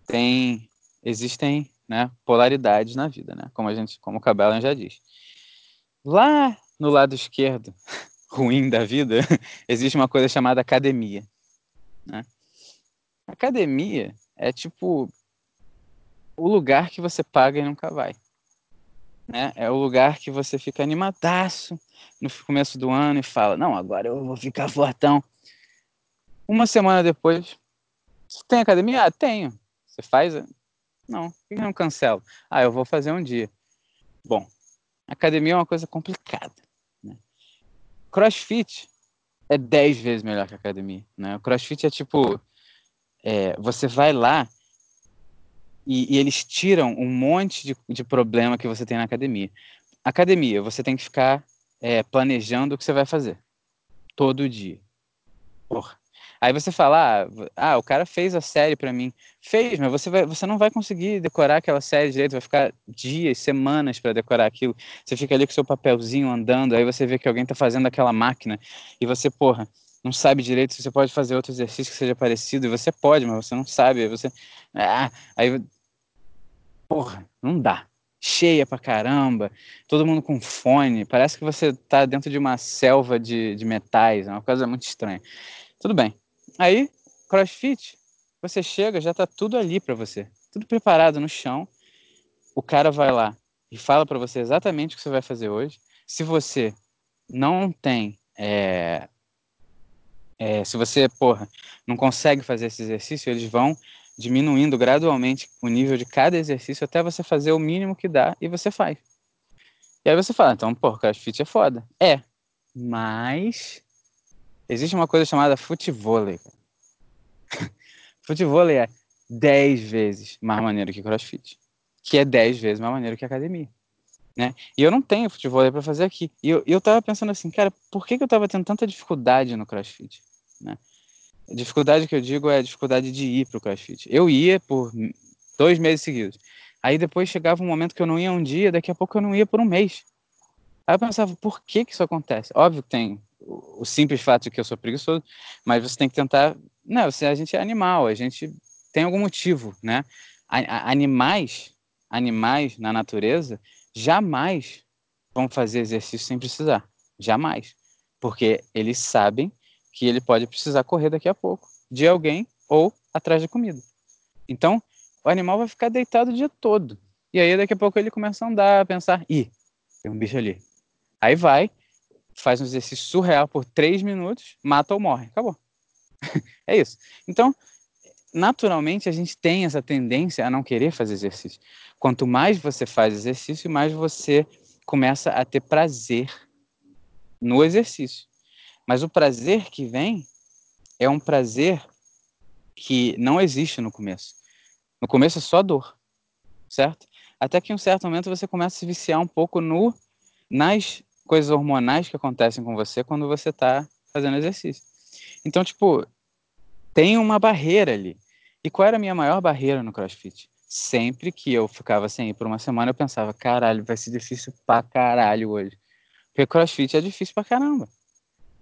tem, existem, né, polaridades na vida, né? Como a gente, como o Cabela já diz. Lá no lado esquerdo, ruim da vida, existe uma coisa chamada academia. Né? Academia é tipo o lugar que você paga e nunca vai. Né? É o lugar que você fica animadaço no começo do ano e fala: Não, agora eu vou ficar fortão. Uma semana depois, você tem academia? Ah, tenho. Você faz? Não, por que não cancelo? Ah, eu vou fazer um dia. Bom, academia é uma coisa complicada. Né? Crossfit é 10 vezes melhor que academia. Né? O crossfit é tipo: é, você vai lá e, e, eles tiram um monte de, de problema que você tem na academia. Academia, você tem que ficar é, planejando o que você vai fazer todo dia. Porra. Aí você fala, ah, ah, o cara fez a série para mim. Fez, mas você, vai, você não vai conseguir decorar aquela série direito, vai ficar dias, semanas para decorar aquilo. Você fica ali com seu papelzinho andando, aí você vê que alguém tá fazendo aquela máquina e você, porra, não sabe direito se você pode fazer outro exercício que seja parecido, e você pode, mas você não sabe, você. Ah, aí. Porra, não dá. Cheia pra caramba, todo mundo com fone, parece que você tá dentro de uma selva de, de metais, é uma coisa muito estranha. Tudo bem, Aí, CrossFit, você chega, já tá tudo ali para você, tudo preparado no chão. O cara vai lá e fala para você exatamente o que você vai fazer hoje. Se você não tem, é, é, se você, porra, não consegue fazer esse exercício, eles vão diminuindo gradualmente o nível de cada exercício até você fazer o mínimo que dá e você faz. E aí você fala, então, porra, CrossFit é foda. É, mas Existe uma coisa chamada futevôlei. futevôlei é 10 vezes mais maneiro que crossfit, que é 10 vezes mais maneiro que academia. Né? E eu não tenho futebol para fazer aqui. E eu, eu tava pensando assim, cara, por que, que eu tava tendo tanta dificuldade no crossfit? Né? Dificuldade que eu digo é a dificuldade de ir pro crossfit. Eu ia por dois meses seguidos. Aí depois chegava um momento que eu não ia um dia, daqui a pouco eu não ia por um mês. Aí eu pensava, por que que isso acontece? Óbvio que tem o simples fato de que eu sou preguiçoso, mas você tem que tentar. Não, você, a gente é animal, a gente tem algum motivo, né? A, a, animais, animais na natureza jamais vão fazer exercício sem precisar. Jamais. Porque eles sabem que ele pode precisar correr daqui a pouco de alguém ou atrás de comida. Então, o animal vai ficar deitado o dia todo. E aí, daqui a pouco, ele começa a andar, a pensar: ih, tem um bicho ali. Aí vai, faz um exercício surreal por três minutos, mata ou morre. Acabou. é isso. Então, naturalmente, a gente tem essa tendência a não querer fazer exercício. Quanto mais você faz exercício, mais você começa a ter prazer no exercício. Mas o prazer que vem é um prazer que não existe no começo. No começo é só dor, certo? Até que em um certo momento você começa a se viciar um pouco no nas coisas hormonais que acontecem com você quando você está fazendo exercício. Então, tipo, tem uma barreira ali. E qual era a minha maior barreira no CrossFit? Sempre que eu ficava sem ir por uma semana, eu pensava, caralho, vai ser difícil pra caralho hoje. Porque CrossFit é difícil pra caramba.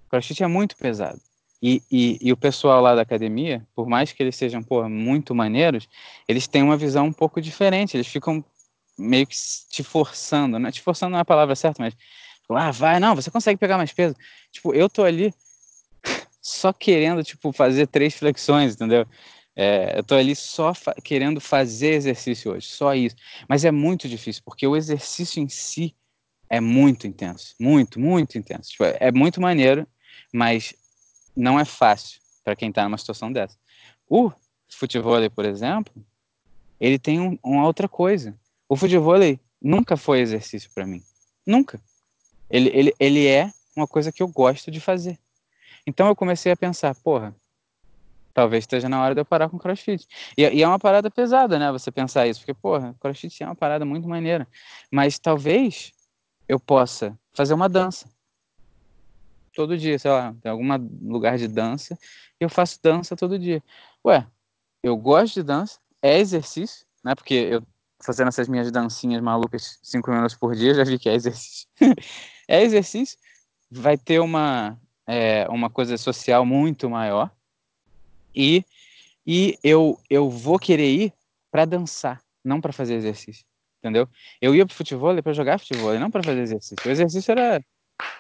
CrossFit é muito pesado. E, e, e, o pessoal lá da academia, por mais que eles sejam pô, muito maneiros, eles têm uma visão um pouco diferente. Eles ficam meio que te forçando, né? Te forçando não é a palavra certa, mas ah, vai, não, você consegue pegar mais peso. Tipo, eu tô ali só querendo, tipo, fazer três flexões, entendeu? É, eu tô ali só fa querendo fazer exercício hoje, só isso. Mas é muito difícil, porque o exercício em si é muito intenso, muito, muito intenso. Tipo, é muito maneiro, mas não é fácil para quem está numa situação dessa. O futebol, por exemplo, ele tem um, uma outra coisa. O futebol nunca foi exercício para mim. Nunca. Ele, ele, ele é uma coisa que eu gosto de fazer. Então eu comecei a pensar, porra, talvez esteja na hora de eu parar com crossfit. E, e, é uma parada pesada, né? Você pensar isso, porque, porra, crossfit é uma parada muito maneira. Mas talvez eu possa fazer uma dança todo dia, sei lá, tem algum lugar de dança, eu faço dança todo dia. Ué, eu gosto de dança, é exercício, né? Porque eu fazendo essas minhas dancinhas malucas cinco minutos por dia, já vi que é exercício. é exercício, vai ter uma, é, uma coisa social muito maior, e, e eu, eu vou querer ir para dançar, não para fazer exercício, entendeu? Eu ia pro futebol para jogar futebol, não para fazer exercício. O exercício era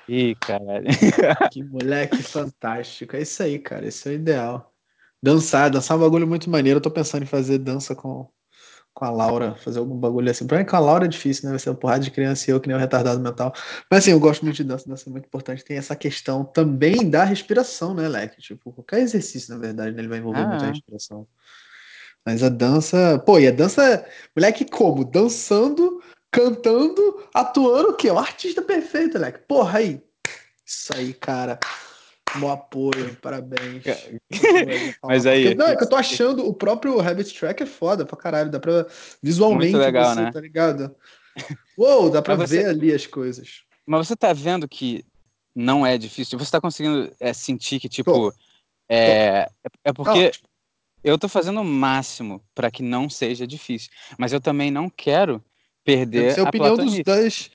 Ih, caralho. Que moleque fantástico. É isso aí, cara. Esse é o ideal. Dançar, dançar é um bagulho muito maneiro. Eu tô pensando em fazer dança com, com a Laura, fazer algum bagulho assim. Pra mim, com a Laura é difícil, né? Vai ser uma porrada de criança e eu que nem um retardado mental. Mas assim, eu gosto muito de dança, dança é muito importante. Tem essa questão também da respiração, né, Leque? Tipo, qualquer exercício, na verdade, né, ele vai envolver ah, muito a respiração. Mas a dança, pô, e a dança, moleque, como? Dançando cantando, atuando o quê? O artista perfeito, Leque. Porra, aí. Isso aí, cara. Bom apoio, parabéns. Mas aí. Não, é que eu tô achando o próprio Rabbit Track é foda pra caralho. Dá pra visualmente. Muito legal, você, né? Tá ligado? Uou, dá pra ver ali as coisas. Mas você tá vendo que não é difícil? Você tá conseguindo é, sentir que, tipo. Tô. É, tô. é porque. Não. Eu tô fazendo o máximo para que não seja difícil. Mas eu também não quero perder a, a opinião dos dois.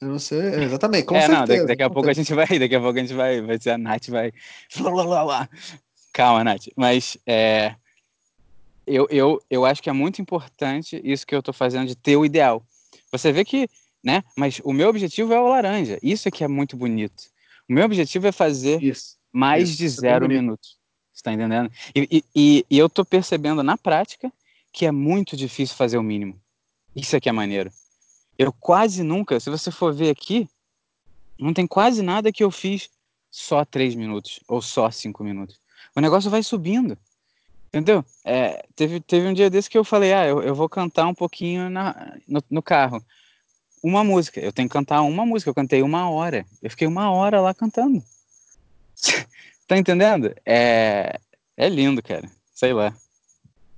Eu não sei, exatamente. Com é, certeza, não, daqui, daqui a pouco a gente vai, daqui a pouco a gente vai, vai ser a Nath vai. Calma, Nath. Mas é, eu, eu, eu acho que é muito importante isso que eu estou fazendo de ter o ideal. Você vê que, né? Mas o meu objetivo é o laranja. Isso é que é muito bonito. O meu objetivo é fazer isso, mais isso, de zero minutos. Você tá entendendo? E, e, e eu estou percebendo na prática que é muito difícil fazer o mínimo. Isso aqui é maneiro. Eu quase nunca, se você for ver aqui, não tem quase nada que eu fiz só três minutos ou só cinco minutos. O negócio vai subindo. Entendeu? É, teve, teve um dia desse que eu falei, ah, eu, eu vou cantar um pouquinho na, no, no carro. Uma música. Eu tenho que cantar uma música. Eu cantei uma hora. Eu fiquei uma hora lá cantando. tá entendendo? É, é lindo, cara. Sei lá.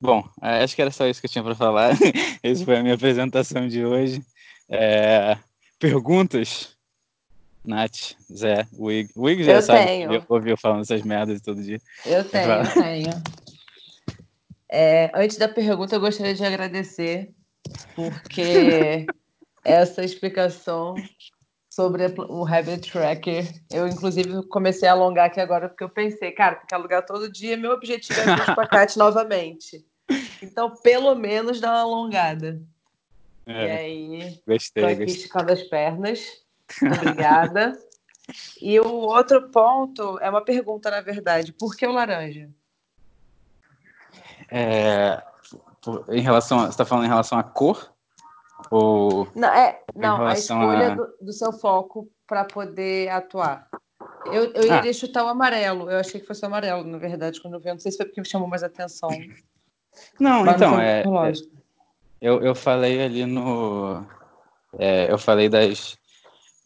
Bom, é, acho que era só isso que eu tinha para falar. Essa foi a minha apresentação de hoje. É, perguntas? Nath, Zé, Wig. Wig já eu sabe, tenho. ouviu falando essas merdas todo dia. Eu tenho, eu tenho. É, antes da pergunta, eu gostaria de agradecer, porque essa explicação sobre o Habit Tracker. Eu, inclusive, comecei a alongar aqui agora, porque eu pensei, cara, tem que alugar todo dia. Meu objetivo é o espacate novamente. Então, pelo menos, dá uma alongada. É, e aí, gostei, tô aqui esticando as pernas. Obrigada. E o outro ponto é uma pergunta, na verdade. Por que o laranja? É, em relação a, você está falando em relação à cor? Ou não, é, não a escolha a... do, do, seu foco para poder atuar. Eu, eu iria ah. chutar o amarelo. Eu achei que fosse o amarelo, na verdade, quando eu vi. Não sei se foi porque me chamou mais atenção. Não, Mas então, não é, é, eu, eu falei ali no. É, eu falei das,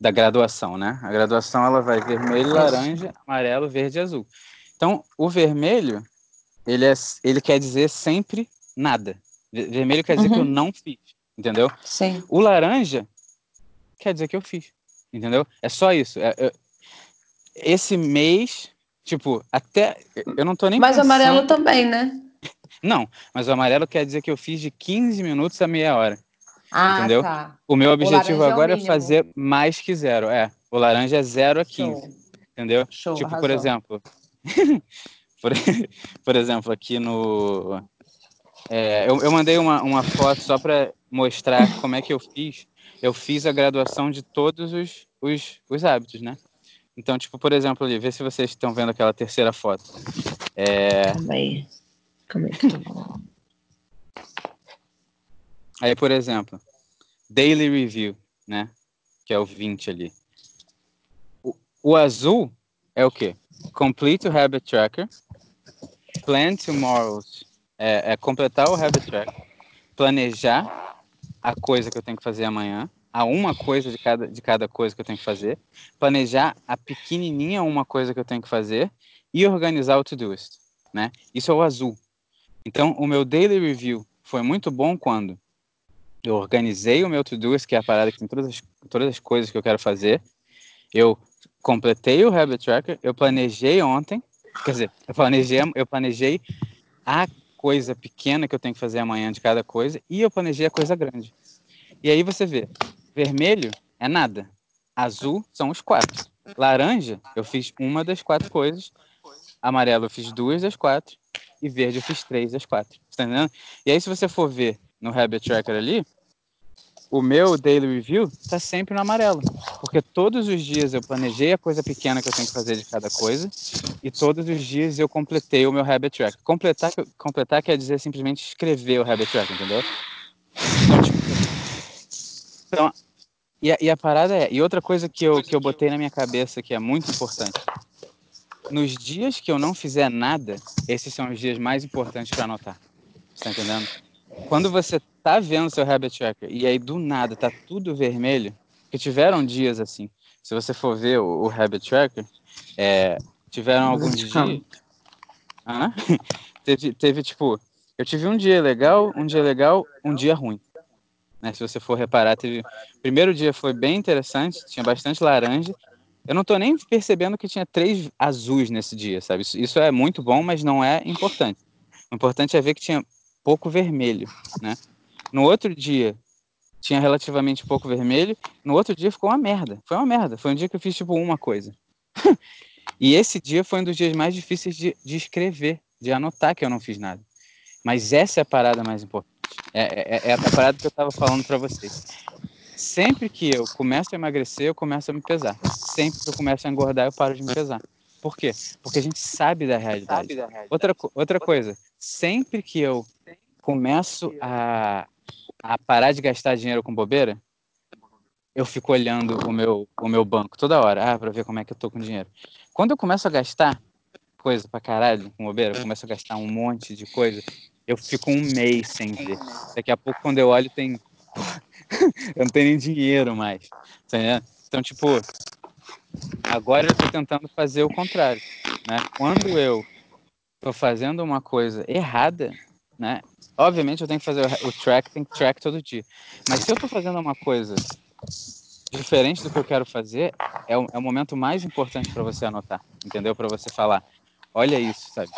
da graduação, né? A graduação ela vai vermelho, laranja, amarelo, verde e azul. Então, o vermelho, ele, é, ele quer dizer sempre nada. Vermelho quer dizer uhum. que eu uhum. não fiz, entendeu? Sim. O laranja quer dizer que eu fiz, entendeu? É só isso. É, é, esse mês, tipo, até. Eu não tô nem. Mas o amarelo também, né? Não, mas o amarelo quer dizer que eu fiz de 15 minutos a meia hora. Ah, entendeu? Tá. O meu objetivo agora é, é, fazer mais que zero. É, o laranja é 0 a 15. Show. Entendeu? Show, tipo, arrasou. por exemplo. por, por, exemplo, aqui no. É, eu, eu mandei uma, uma foto só para mostrar como é que eu fiz. Eu fiz a graduação de todos os, os, os hábitos, né? Então, tipo, por exemplo, ali, vê se vocês estão vendo aquela terceira foto. É... Calma aí. Calma aí que Aí, por exemplo, Daily Review, né? Que é o 20 ali. O, o azul é o quê? Complete o Habit Tracker. Plan tomorrow's. É, é completar o Habit Tracker. Planejar a coisa que eu tenho que fazer amanhã. A uma coisa de cada, de cada coisa que eu tenho que fazer. Planejar a pequenininha uma coisa que eu tenho que fazer. E organizar o to-doist, né? Isso é o azul. Então, o meu Daily Review foi muito bom quando eu organizei o meu to-do, que é a parada que tem todas as, todas as coisas que eu quero fazer. Eu completei o Habit Tracker, eu planejei ontem, quer dizer, eu planejei, eu planejei a coisa pequena que eu tenho que fazer amanhã de cada coisa e eu planejei a coisa grande. E aí você vê, vermelho é nada, azul são os quatro, laranja eu fiz uma das quatro coisas, amarelo eu fiz duas das quatro e verde eu fiz três das quatro, tá entendendo? E aí se você for ver no Habit Tracker ali, o meu daily review está sempre no amarelo, porque todos os dias eu planejei a coisa pequena que eu tenho que fazer de cada coisa e todos os dias eu completei o meu habit tracker. Completar, completar quer dizer simplesmente escrever o habit tracker, entendeu? Então e, a, e a parada é, e outra coisa que eu, que eu botei na minha cabeça que é muito importante, nos dias que eu não fizer nada, esses são os dias mais importantes para anotar. Você tá entendendo? quando você tá vendo seu habit tracker e aí do nada tá tudo vermelho, que tiveram dias assim. Se você for ver o, o habit tracker, é, tiveram alguns dias. Ah, teve, teve tipo, eu tive um dia legal, um dia legal, um dia ruim. Né? Se você for reparar, teve. O primeiro dia foi bem interessante, tinha bastante laranja. Eu não tô nem percebendo que tinha três azuis nesse dia, sabe? Isso, isso é muito bom, mas não é importante. O importante é ver que tinha pouco vermelho, né? No outro dia tinha relativamente pouco vermelho, no outro dia ficou uma merda. Foi uma merda. Foi um dia que eu fiz tipo uma coisa. e esse dia foi um dos dias mais difíceis de, de escrever, de anotar que eu não fiz nada. Mas essa é a parada mais importante. É, é, é a parada que eu estava falando para vocês. Sempre que eu começo a emagrecer, eu começo a me pesar. Sempre que eu começo a engordar, eu paro de me pesar. Por quê? Porque a gente sabe da realidade. Sabe da realidade. Outra, outra coisa, sempre que eu começo a, a parar de gastar dinheiro com bobeira, eu fico olhando o meu, o meu banco toda hora, ah, para ver como é que eu tô com dinheiro. Quando eu começo a gastar coisa pra caralho com bobeira, eu começo a gastar um monte de coisa, eu fico um mês sem ver. Daqui a pouco, quando eu olho, tem. eu não tenho nem dinheiro mais. Tá então, tipo, agora eu tô tentando fazer o contrário. Né? Quando eu tô fazendo uma coisa errada, né? Obviamente eu tenho que fazer o track, tem que track todo dia. Mas se eu estou fazendo uma coisa diferente do que eu quero fazer, é o, é o momento mais importante para você anotar, entendeu? Para você falar, olha isso, sabe?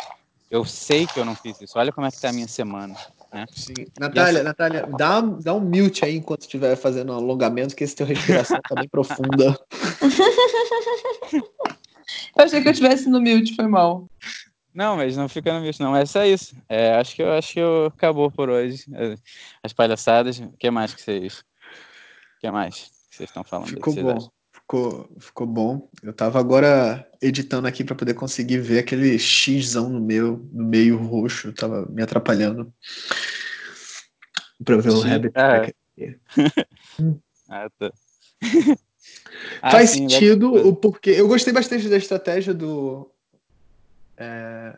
Eu sei que eu não fiz isso, olha como é que tá a minha semana. Né? Sim. Natália, essa... Natália, dá, dá um mute aí enquanto estiver fazendo um alongamento, que esse teu respiração tá bem profunda. eu achei que eu estivesse no mute, foi mal. Não, mas não fica no mute, não. É só isso. É, acho que eu acho que eu, acabou por hoje. As palhaçadas. O que mais que vocês. O que mais que vocês estão falando? Ficou bom. ficou, ficou bom. Eu tava agora editando aqui para poder conseguir ver aquele xzão no meu, no meio roxo, tava me atrapalhando. Pra ver o Rabbit. Ah, ah, tá. ah, Faz sim, sentido o porquê. Eu gostei bastante da estratégia do. É...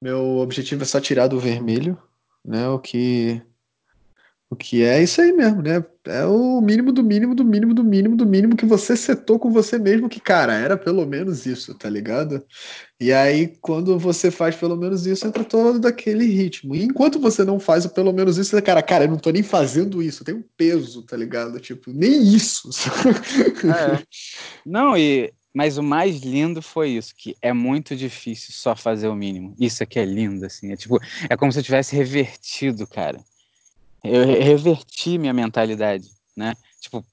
Meu objetivo é só tirar do vermelho, né? O que o que é isso aí mesmo, né? É o mínimo do mínimo do mínimo do mínimo do mínimo que você setou com você mesmo, que, cara, era pelo menos isso, tá ligado? E aí, quando você faz pelo menos isso, entra todo daquele ritmo. E enquanto você não faz o pelo menos isso, cara, cara, eu não tô nem fazendo isso, tem um peso, tá ligado? Tipo, nem isso. É. Não, e. Mas o mais lindo foi isso, que é muito difícil só fazer o mínimo. Isso aqui é lindo, assim. É tipo, é como se eu tivesse revertido, cara eu reverti minha mentalidade, né? Tipo,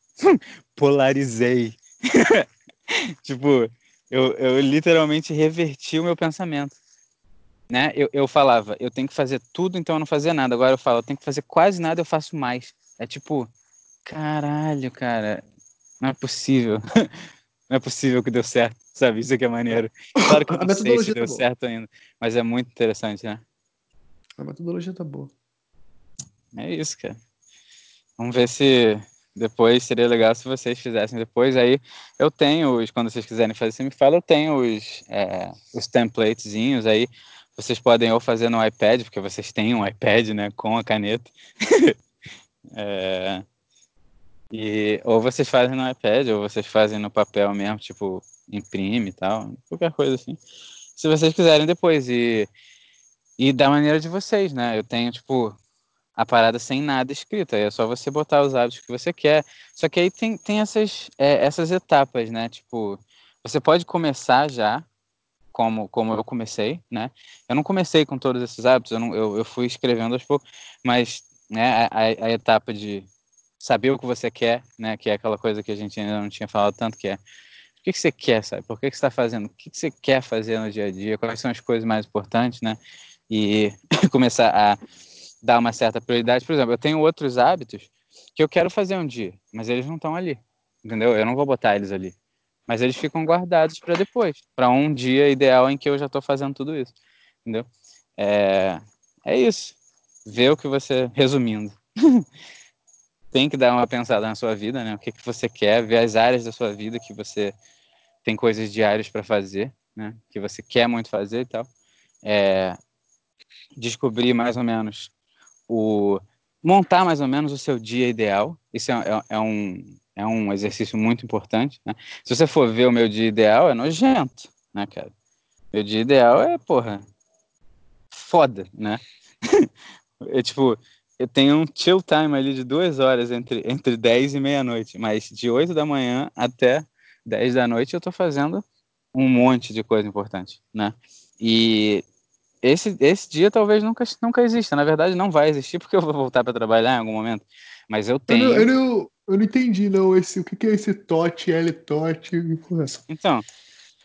polarizei. tipo, eu, eu literalmente reverti o meu pensamento. Né? Eu, eu falava, eu tenho que fazer tudo, então eu não fazia nada. Agora eu falo, eu tenho que fazer quase nada, eu faço mais. É tipo, caralho, cara, não é possível. não é possível que deu certo, sabe? Isso aqui é maneiro. Claro que eu não sei se deu tá certo ainda, mas é muito interessante, né? A metodologia tá boa. É isso, cara. Vamos ver se depois seria legal se vocês fizessem depois. Aí eu tenho os, quando vocês quiserem fazer, você me fala, eu tenho os, é, os templatezinhos aí. Vocês podem ou fazer no iPad, porque vocês têm um iPad, né, com a caneta. é, e, ou vocês fazem no iPad, ou vocês fazem no papel mesmo, tipo, imprime e tal, qualquer coisa assim. Se vocês quiserem depois. E, e da maneira de vocês, né? Eu tenho, tipo, a parada sem nada escrito. Aí é só você botar os hábitos que você quer. Só que aí tem, tem essas, é, essas etapas, né? Tipo, você pode começar já, como, como eu comecei, né? Eu não comecei com todos esses hábitos, eu, não, eu, eu fui escrevendo aos poucos, mas né, a, a etapa de saber o que você quer, né? Que é aquela coisa que a gente ainda não tinha falado tanto, que é o que, que você quer, sabe? Por que, que você está fazendo? O que, que você quer fazer no dia a dia? Quais são as coisas mais importantes, né? E começar a dar uma certa prioridade. Por exemplo, eu tenho outros hábitos que eu quero fazer um dia, mas eles não estão ali, entendeu? Eu não vou botar eles ali, mas eles ficam guardados para depois, para um dia ideal em que eu já estou fazendo tudo isso, entendeu? É, é isso. Ver o que você, resumindo, tem que dar uma pensada na sua vida, né? O que, que você quer, ver as áreas da sua vida que você tem coisas diárias para fazer, né? Que você quer muito fazer e tal. É, descobrir mais ou menos o montar mais ou menos o seu dia ideal. Isso é, é, é um, é um exercício muito importante. Né? Se você for ver o meu dia ideal, é nojento, né, cara? Meu dia ideal é, porra, foda, né? é tipo, eu tenho um chill time ali de duas horas entre, entre 10 e meia-noite, mas de 8 da manhã até 10 da noite eu tô fazendo um monte de coisa importante, né? E esse, esse dia talvez nunca, nunca exista. Na verdade, não vai existir porque eu vou voltar para trabalhar em algum momento. Mas eu tenho. Eu não, eu não, eu não entendi, não. Esse, o que, que é esse TOT, L TOT? Então,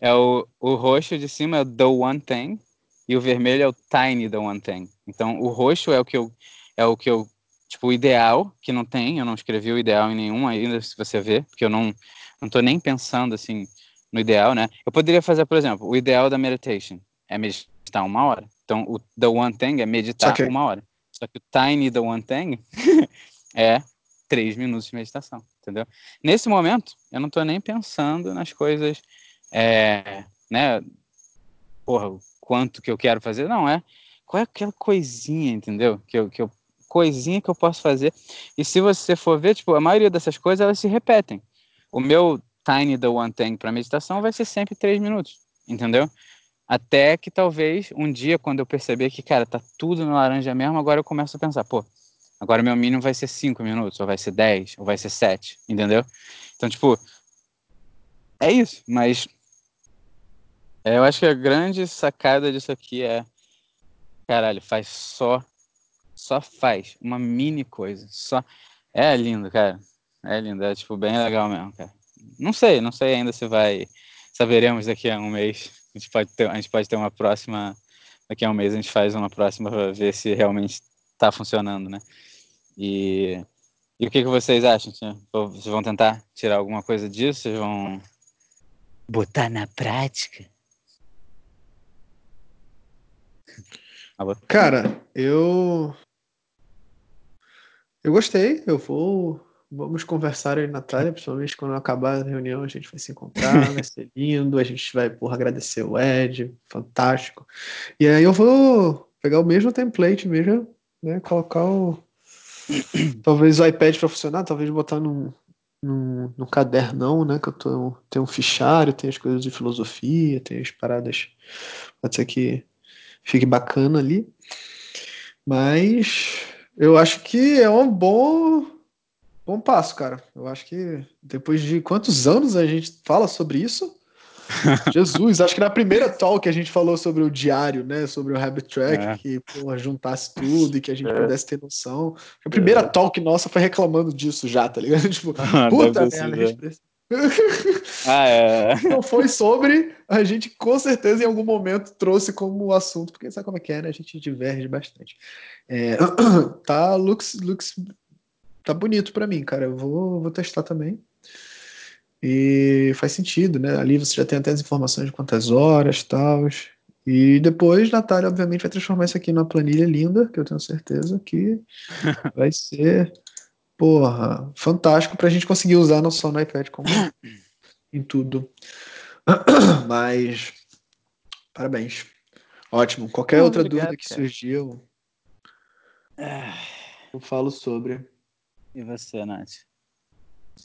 é o, o roxo de cima é o The One Thing e o vermelho é o Tiny The One Thing. Então, o roxo é o que eu. É o que eu. Tipo, o ideal, que não tem, eu não escrevi o ideal em nenhum ainda, se você ver, porque eu não, não tô nem pensando assim no ideal, né? Eu poderia fazer, por exemplo, o ideal da meditation é meditar uma hora. Então, o The One Thing é meditar que... uma hora. Só que o Tiny The One Thing é três minutos de meditação, entendeu? Nesse momento, eu não estou nem pensando nas coisas, é, né? Porra, o quanto que eu quero fazer. Não, é qual é aquela coisinha, entendeu? Que eu, que eu, coisinha que eu posso fazer. E se você for ver, tipo, a maioria dessas coisas, elas se repetem. O meu Tiny The One Thing para meditação vai ser sempre três minutos, entendeu? Até que talvez um dia, quando eu perceber que, cara, tá tudo no laranja mesmo, agora eu começo a pensar, pô, agora meu mínimo vai ser 5 minutos, ou vai ser 10, ou vai ser 7, entendeu? Então, tipo, é isso, mas é, eu acho que a grande sacada disso aqui é, caralho, faz só, só faz uma mini coisa, só, é lindo, cara, é lindo, é tipo bem legal mesmo, cara. Não sei, não sei ainda se vai, saberemos daqui a um mês a gente pode ter, a gente pode ter uma próxima. Daqui a um mês a gente faz uma próxima para ver se realmente está funcionando, né? E, E o que, que vocês acham? Vocês vão tentar tirar alguma coisa disso? Vocês vão botar na prática? Cara, eu. Eu gostei. Eu vou. Vamos conversar aí, Natália, principalmente quando acabar a reunião, a gente vai se encontrar, vai ser lindo, a gente vai, porra, agradecer o Ed, fantástico. E aí eu vou pegar o mesmo template mesmo, né, colocar o... talvez o iPad para funcionar, talvez botar num, num, num cadernão, né, que eu tô, tem um fichário, tem as coisas de filosofia, tem as paradas, pode ser que fique bacana ali. Mas eu acho que é um bom bom passo, cara. Eu acho que depois de quantos anos a gente fala sobre isso? Jesus, acho que na primeira talk que a gente falou sobre o diário, né? Sobre o habit track, é. que porra, juntasse tudo e que a gente é. pudesse ter noção. A primeira é. talk nossa foi reclamando disso já, tá ligado? Tipo, puta merda, a gente ah, é. Não foi sobre, a gente com certeza em algum momento trouxe como assunto, porque sabe como é que é, né? A gente diverge bastante. É, tá, looks, looks, tá bonito para mim, cara. Eu vou, vou testar também. E faz sentido, né? Ali você já tem até as informações de quantas horas tal. E depois, Natália, obviamente, vai transformar isso aqui numa planilha linda, que eu tenho certeza que vai ser porra, fantástico para a gente conseguir usar não só no iPad, como em tudo. Mas, parabéns. Ótimo. Qualquer outra obrigado, dúvida que cara. surgir, eu, eu falo sobre. E você, Nath?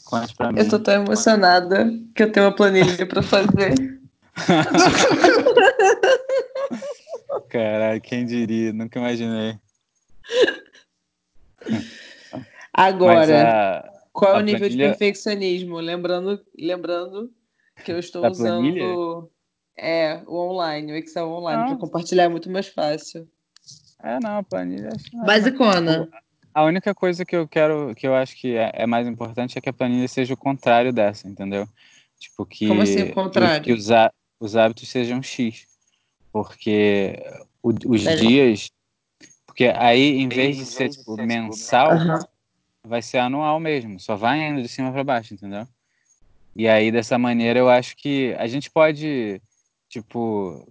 Conte pra mim. Eu tô tão emocionada que eu tenho uma planilha para fazer. Caralho, quem diria? Nunca imaginei. Agora, a, qual é o nível planilha... de perfeccionismo? Lembrando, lembrando que eu estou da usando planilha? é, o online, o Excel online, para compartilhar é muito mais fácil. É, não, a planilha. É Basicona. A única coisa que eu quero, que eu acho que é, é, mais importante é que a planilha seja o contrário dessa, entendeu? Tipo, que, Como assim, o contrário? Que os, os hábitos sejam X. Porque o, os dias. Porque aí, em vez de ser tipo, mensal, uhum vai ser anual mesmo, só vai indo de cima para baixo, entendeu? E aí dessa maneira eu acho que a gente pode, tipo,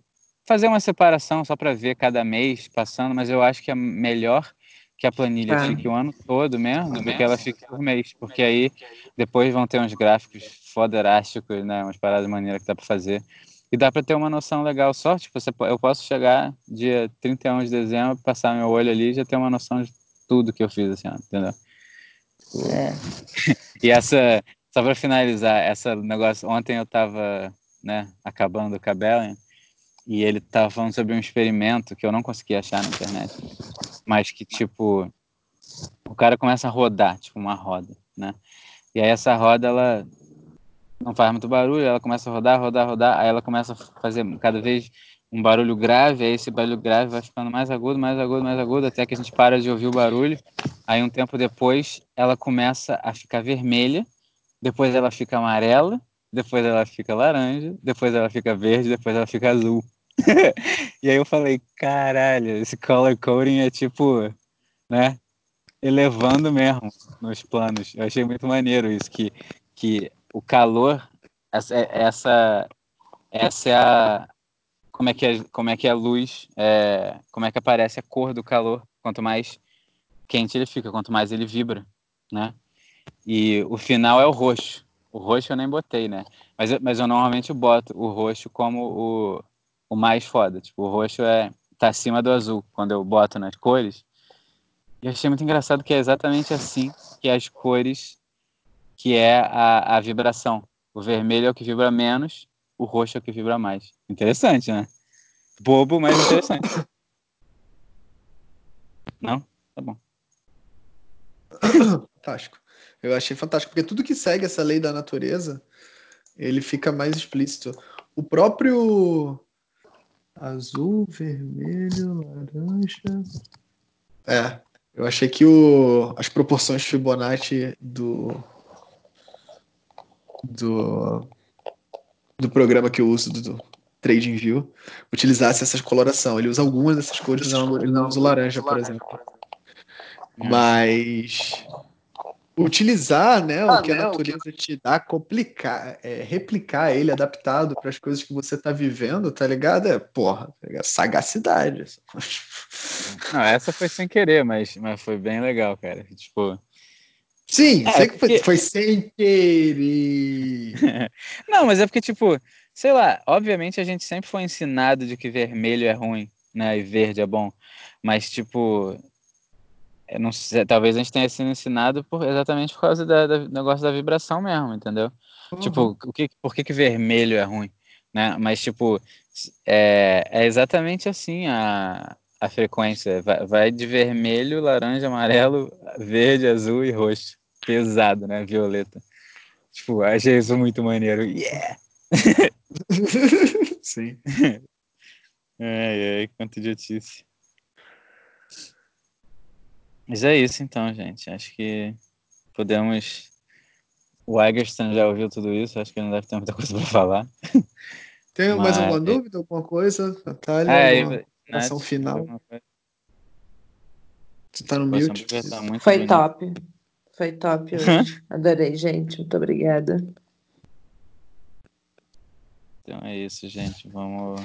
fazer uma separação só para ver cada mês passando, mas eu acho que é melhor que a planilha é. fique o ano todo mesmo, do que ela fique por mês, porque aí depois vão ter uns gráficos foderásticos, né, umas paradas maneiras que dá para fazer. E dá para ter uma noção legal só, tipo, você, eu posso chegar dia 31 de dezembro, passar meu olho ali e já ter uma noção de tudo que eu fiz esse ano, entendeu? É. e essa, só para finalizar, essa negócio, ontem eu tava, né, acabando o cabelo e ele tava falando sobre um experimento que eu não consegui achar na internet, mas que tipo o cara começa a rodar, tipo uma roda, né? E aí essa roda ela não faz muito barulho, ela começa a rodar, rodar, rodar, aí ela começa a fazer cada vez um barulho grave, aí esse barulho grave vai ficando mais agudo, mais agudo, mais agudo, até que a gente para de ouvir o barulho. Aí um tempo depois ela começa a ficar vermelha, depois ela fica amarela, depois ela fica laranja, depois ela fica verde, depois ela fica azul. e aí eu falei, caralho, esse color coding é tipo, né, elevando mesmo nos planos. Eu achei muito maneiro isso, que, que o calor, essa, essa, essa é a, como é que é, como é que é a luz, é, como é que aparece a cor do calor. Quanto mais quente ele fica, quanto mais ele vibra, né? E o final é o roxo. O roxo eu nem botei, né? Mas, mas eu normalmente boto o roxo como o, o mais foda. Tipo, o roxo é tá acima do azul quando eu boto nas cores. E eu achei muito engraçado que é exatamente assim que as cores, que é a, a vibração. O vermelho é o que vibra menos o roxo é o que vibra mais. Interessante, né? Bobo, mas interessante. Não? Tá bom. Fantástico. Eu achei fantástico, porque tudo que segue essa lei da natureza, ele fica mais explícito. O próprio azul, vermelho, laranja. É, eu achei que o, as proporções Fibonacci do do do programa que eu uso do TradingView utilizasse essa coloração. Ele usa algumas dessas cores, ele não usa o laranja, por exemplo. Mas utilizar né, ah, o que a natureza te dá, complicar, é, replicar ele adaptado para as coisas que você está vivendo, tá ligado? É, porra, tá sagacidade. Não, essa foi sem querer, mas, mas foi bem legal, cara. Tipo. Sim, é, porque... foi, foi sem querer. Não, mas é porque, tipo, sei lá, obviamente a gente sempre foi ensinado de que vermelho é ruim, né? E verde é bom. Mas, tipo, não sei, talvez a gente tenha sido ensinado por, exatamente por causa da, do negócio da vibração mesmo, entendeu? Uhum. Tipo, o que, por que, que vermelho é ruim? Né? Mas, tipo, é, é exatamente assim a, a frequência. Vai, vai, de vermelho, laranja, amarelo, verde, azul e roxo. Pesado, né? Violeta. Tipo, achei isso muito maneiro. Yeah! Sim. Ai, ai, quanto idiotice. Mas é isso então, gente. Acho que podemos. O Egerson já ouviu tudo isso, acho que não deve ter muita coisa para falar. Tem Mas... mais alguma dúvida, alguma coisa? Natália, é, alguma ação final? Você tá no mute? Tá Foi bonito. top. Foi top hoje. Adorei, gente. Muito obrigada. Então é isso, gente. Vamos.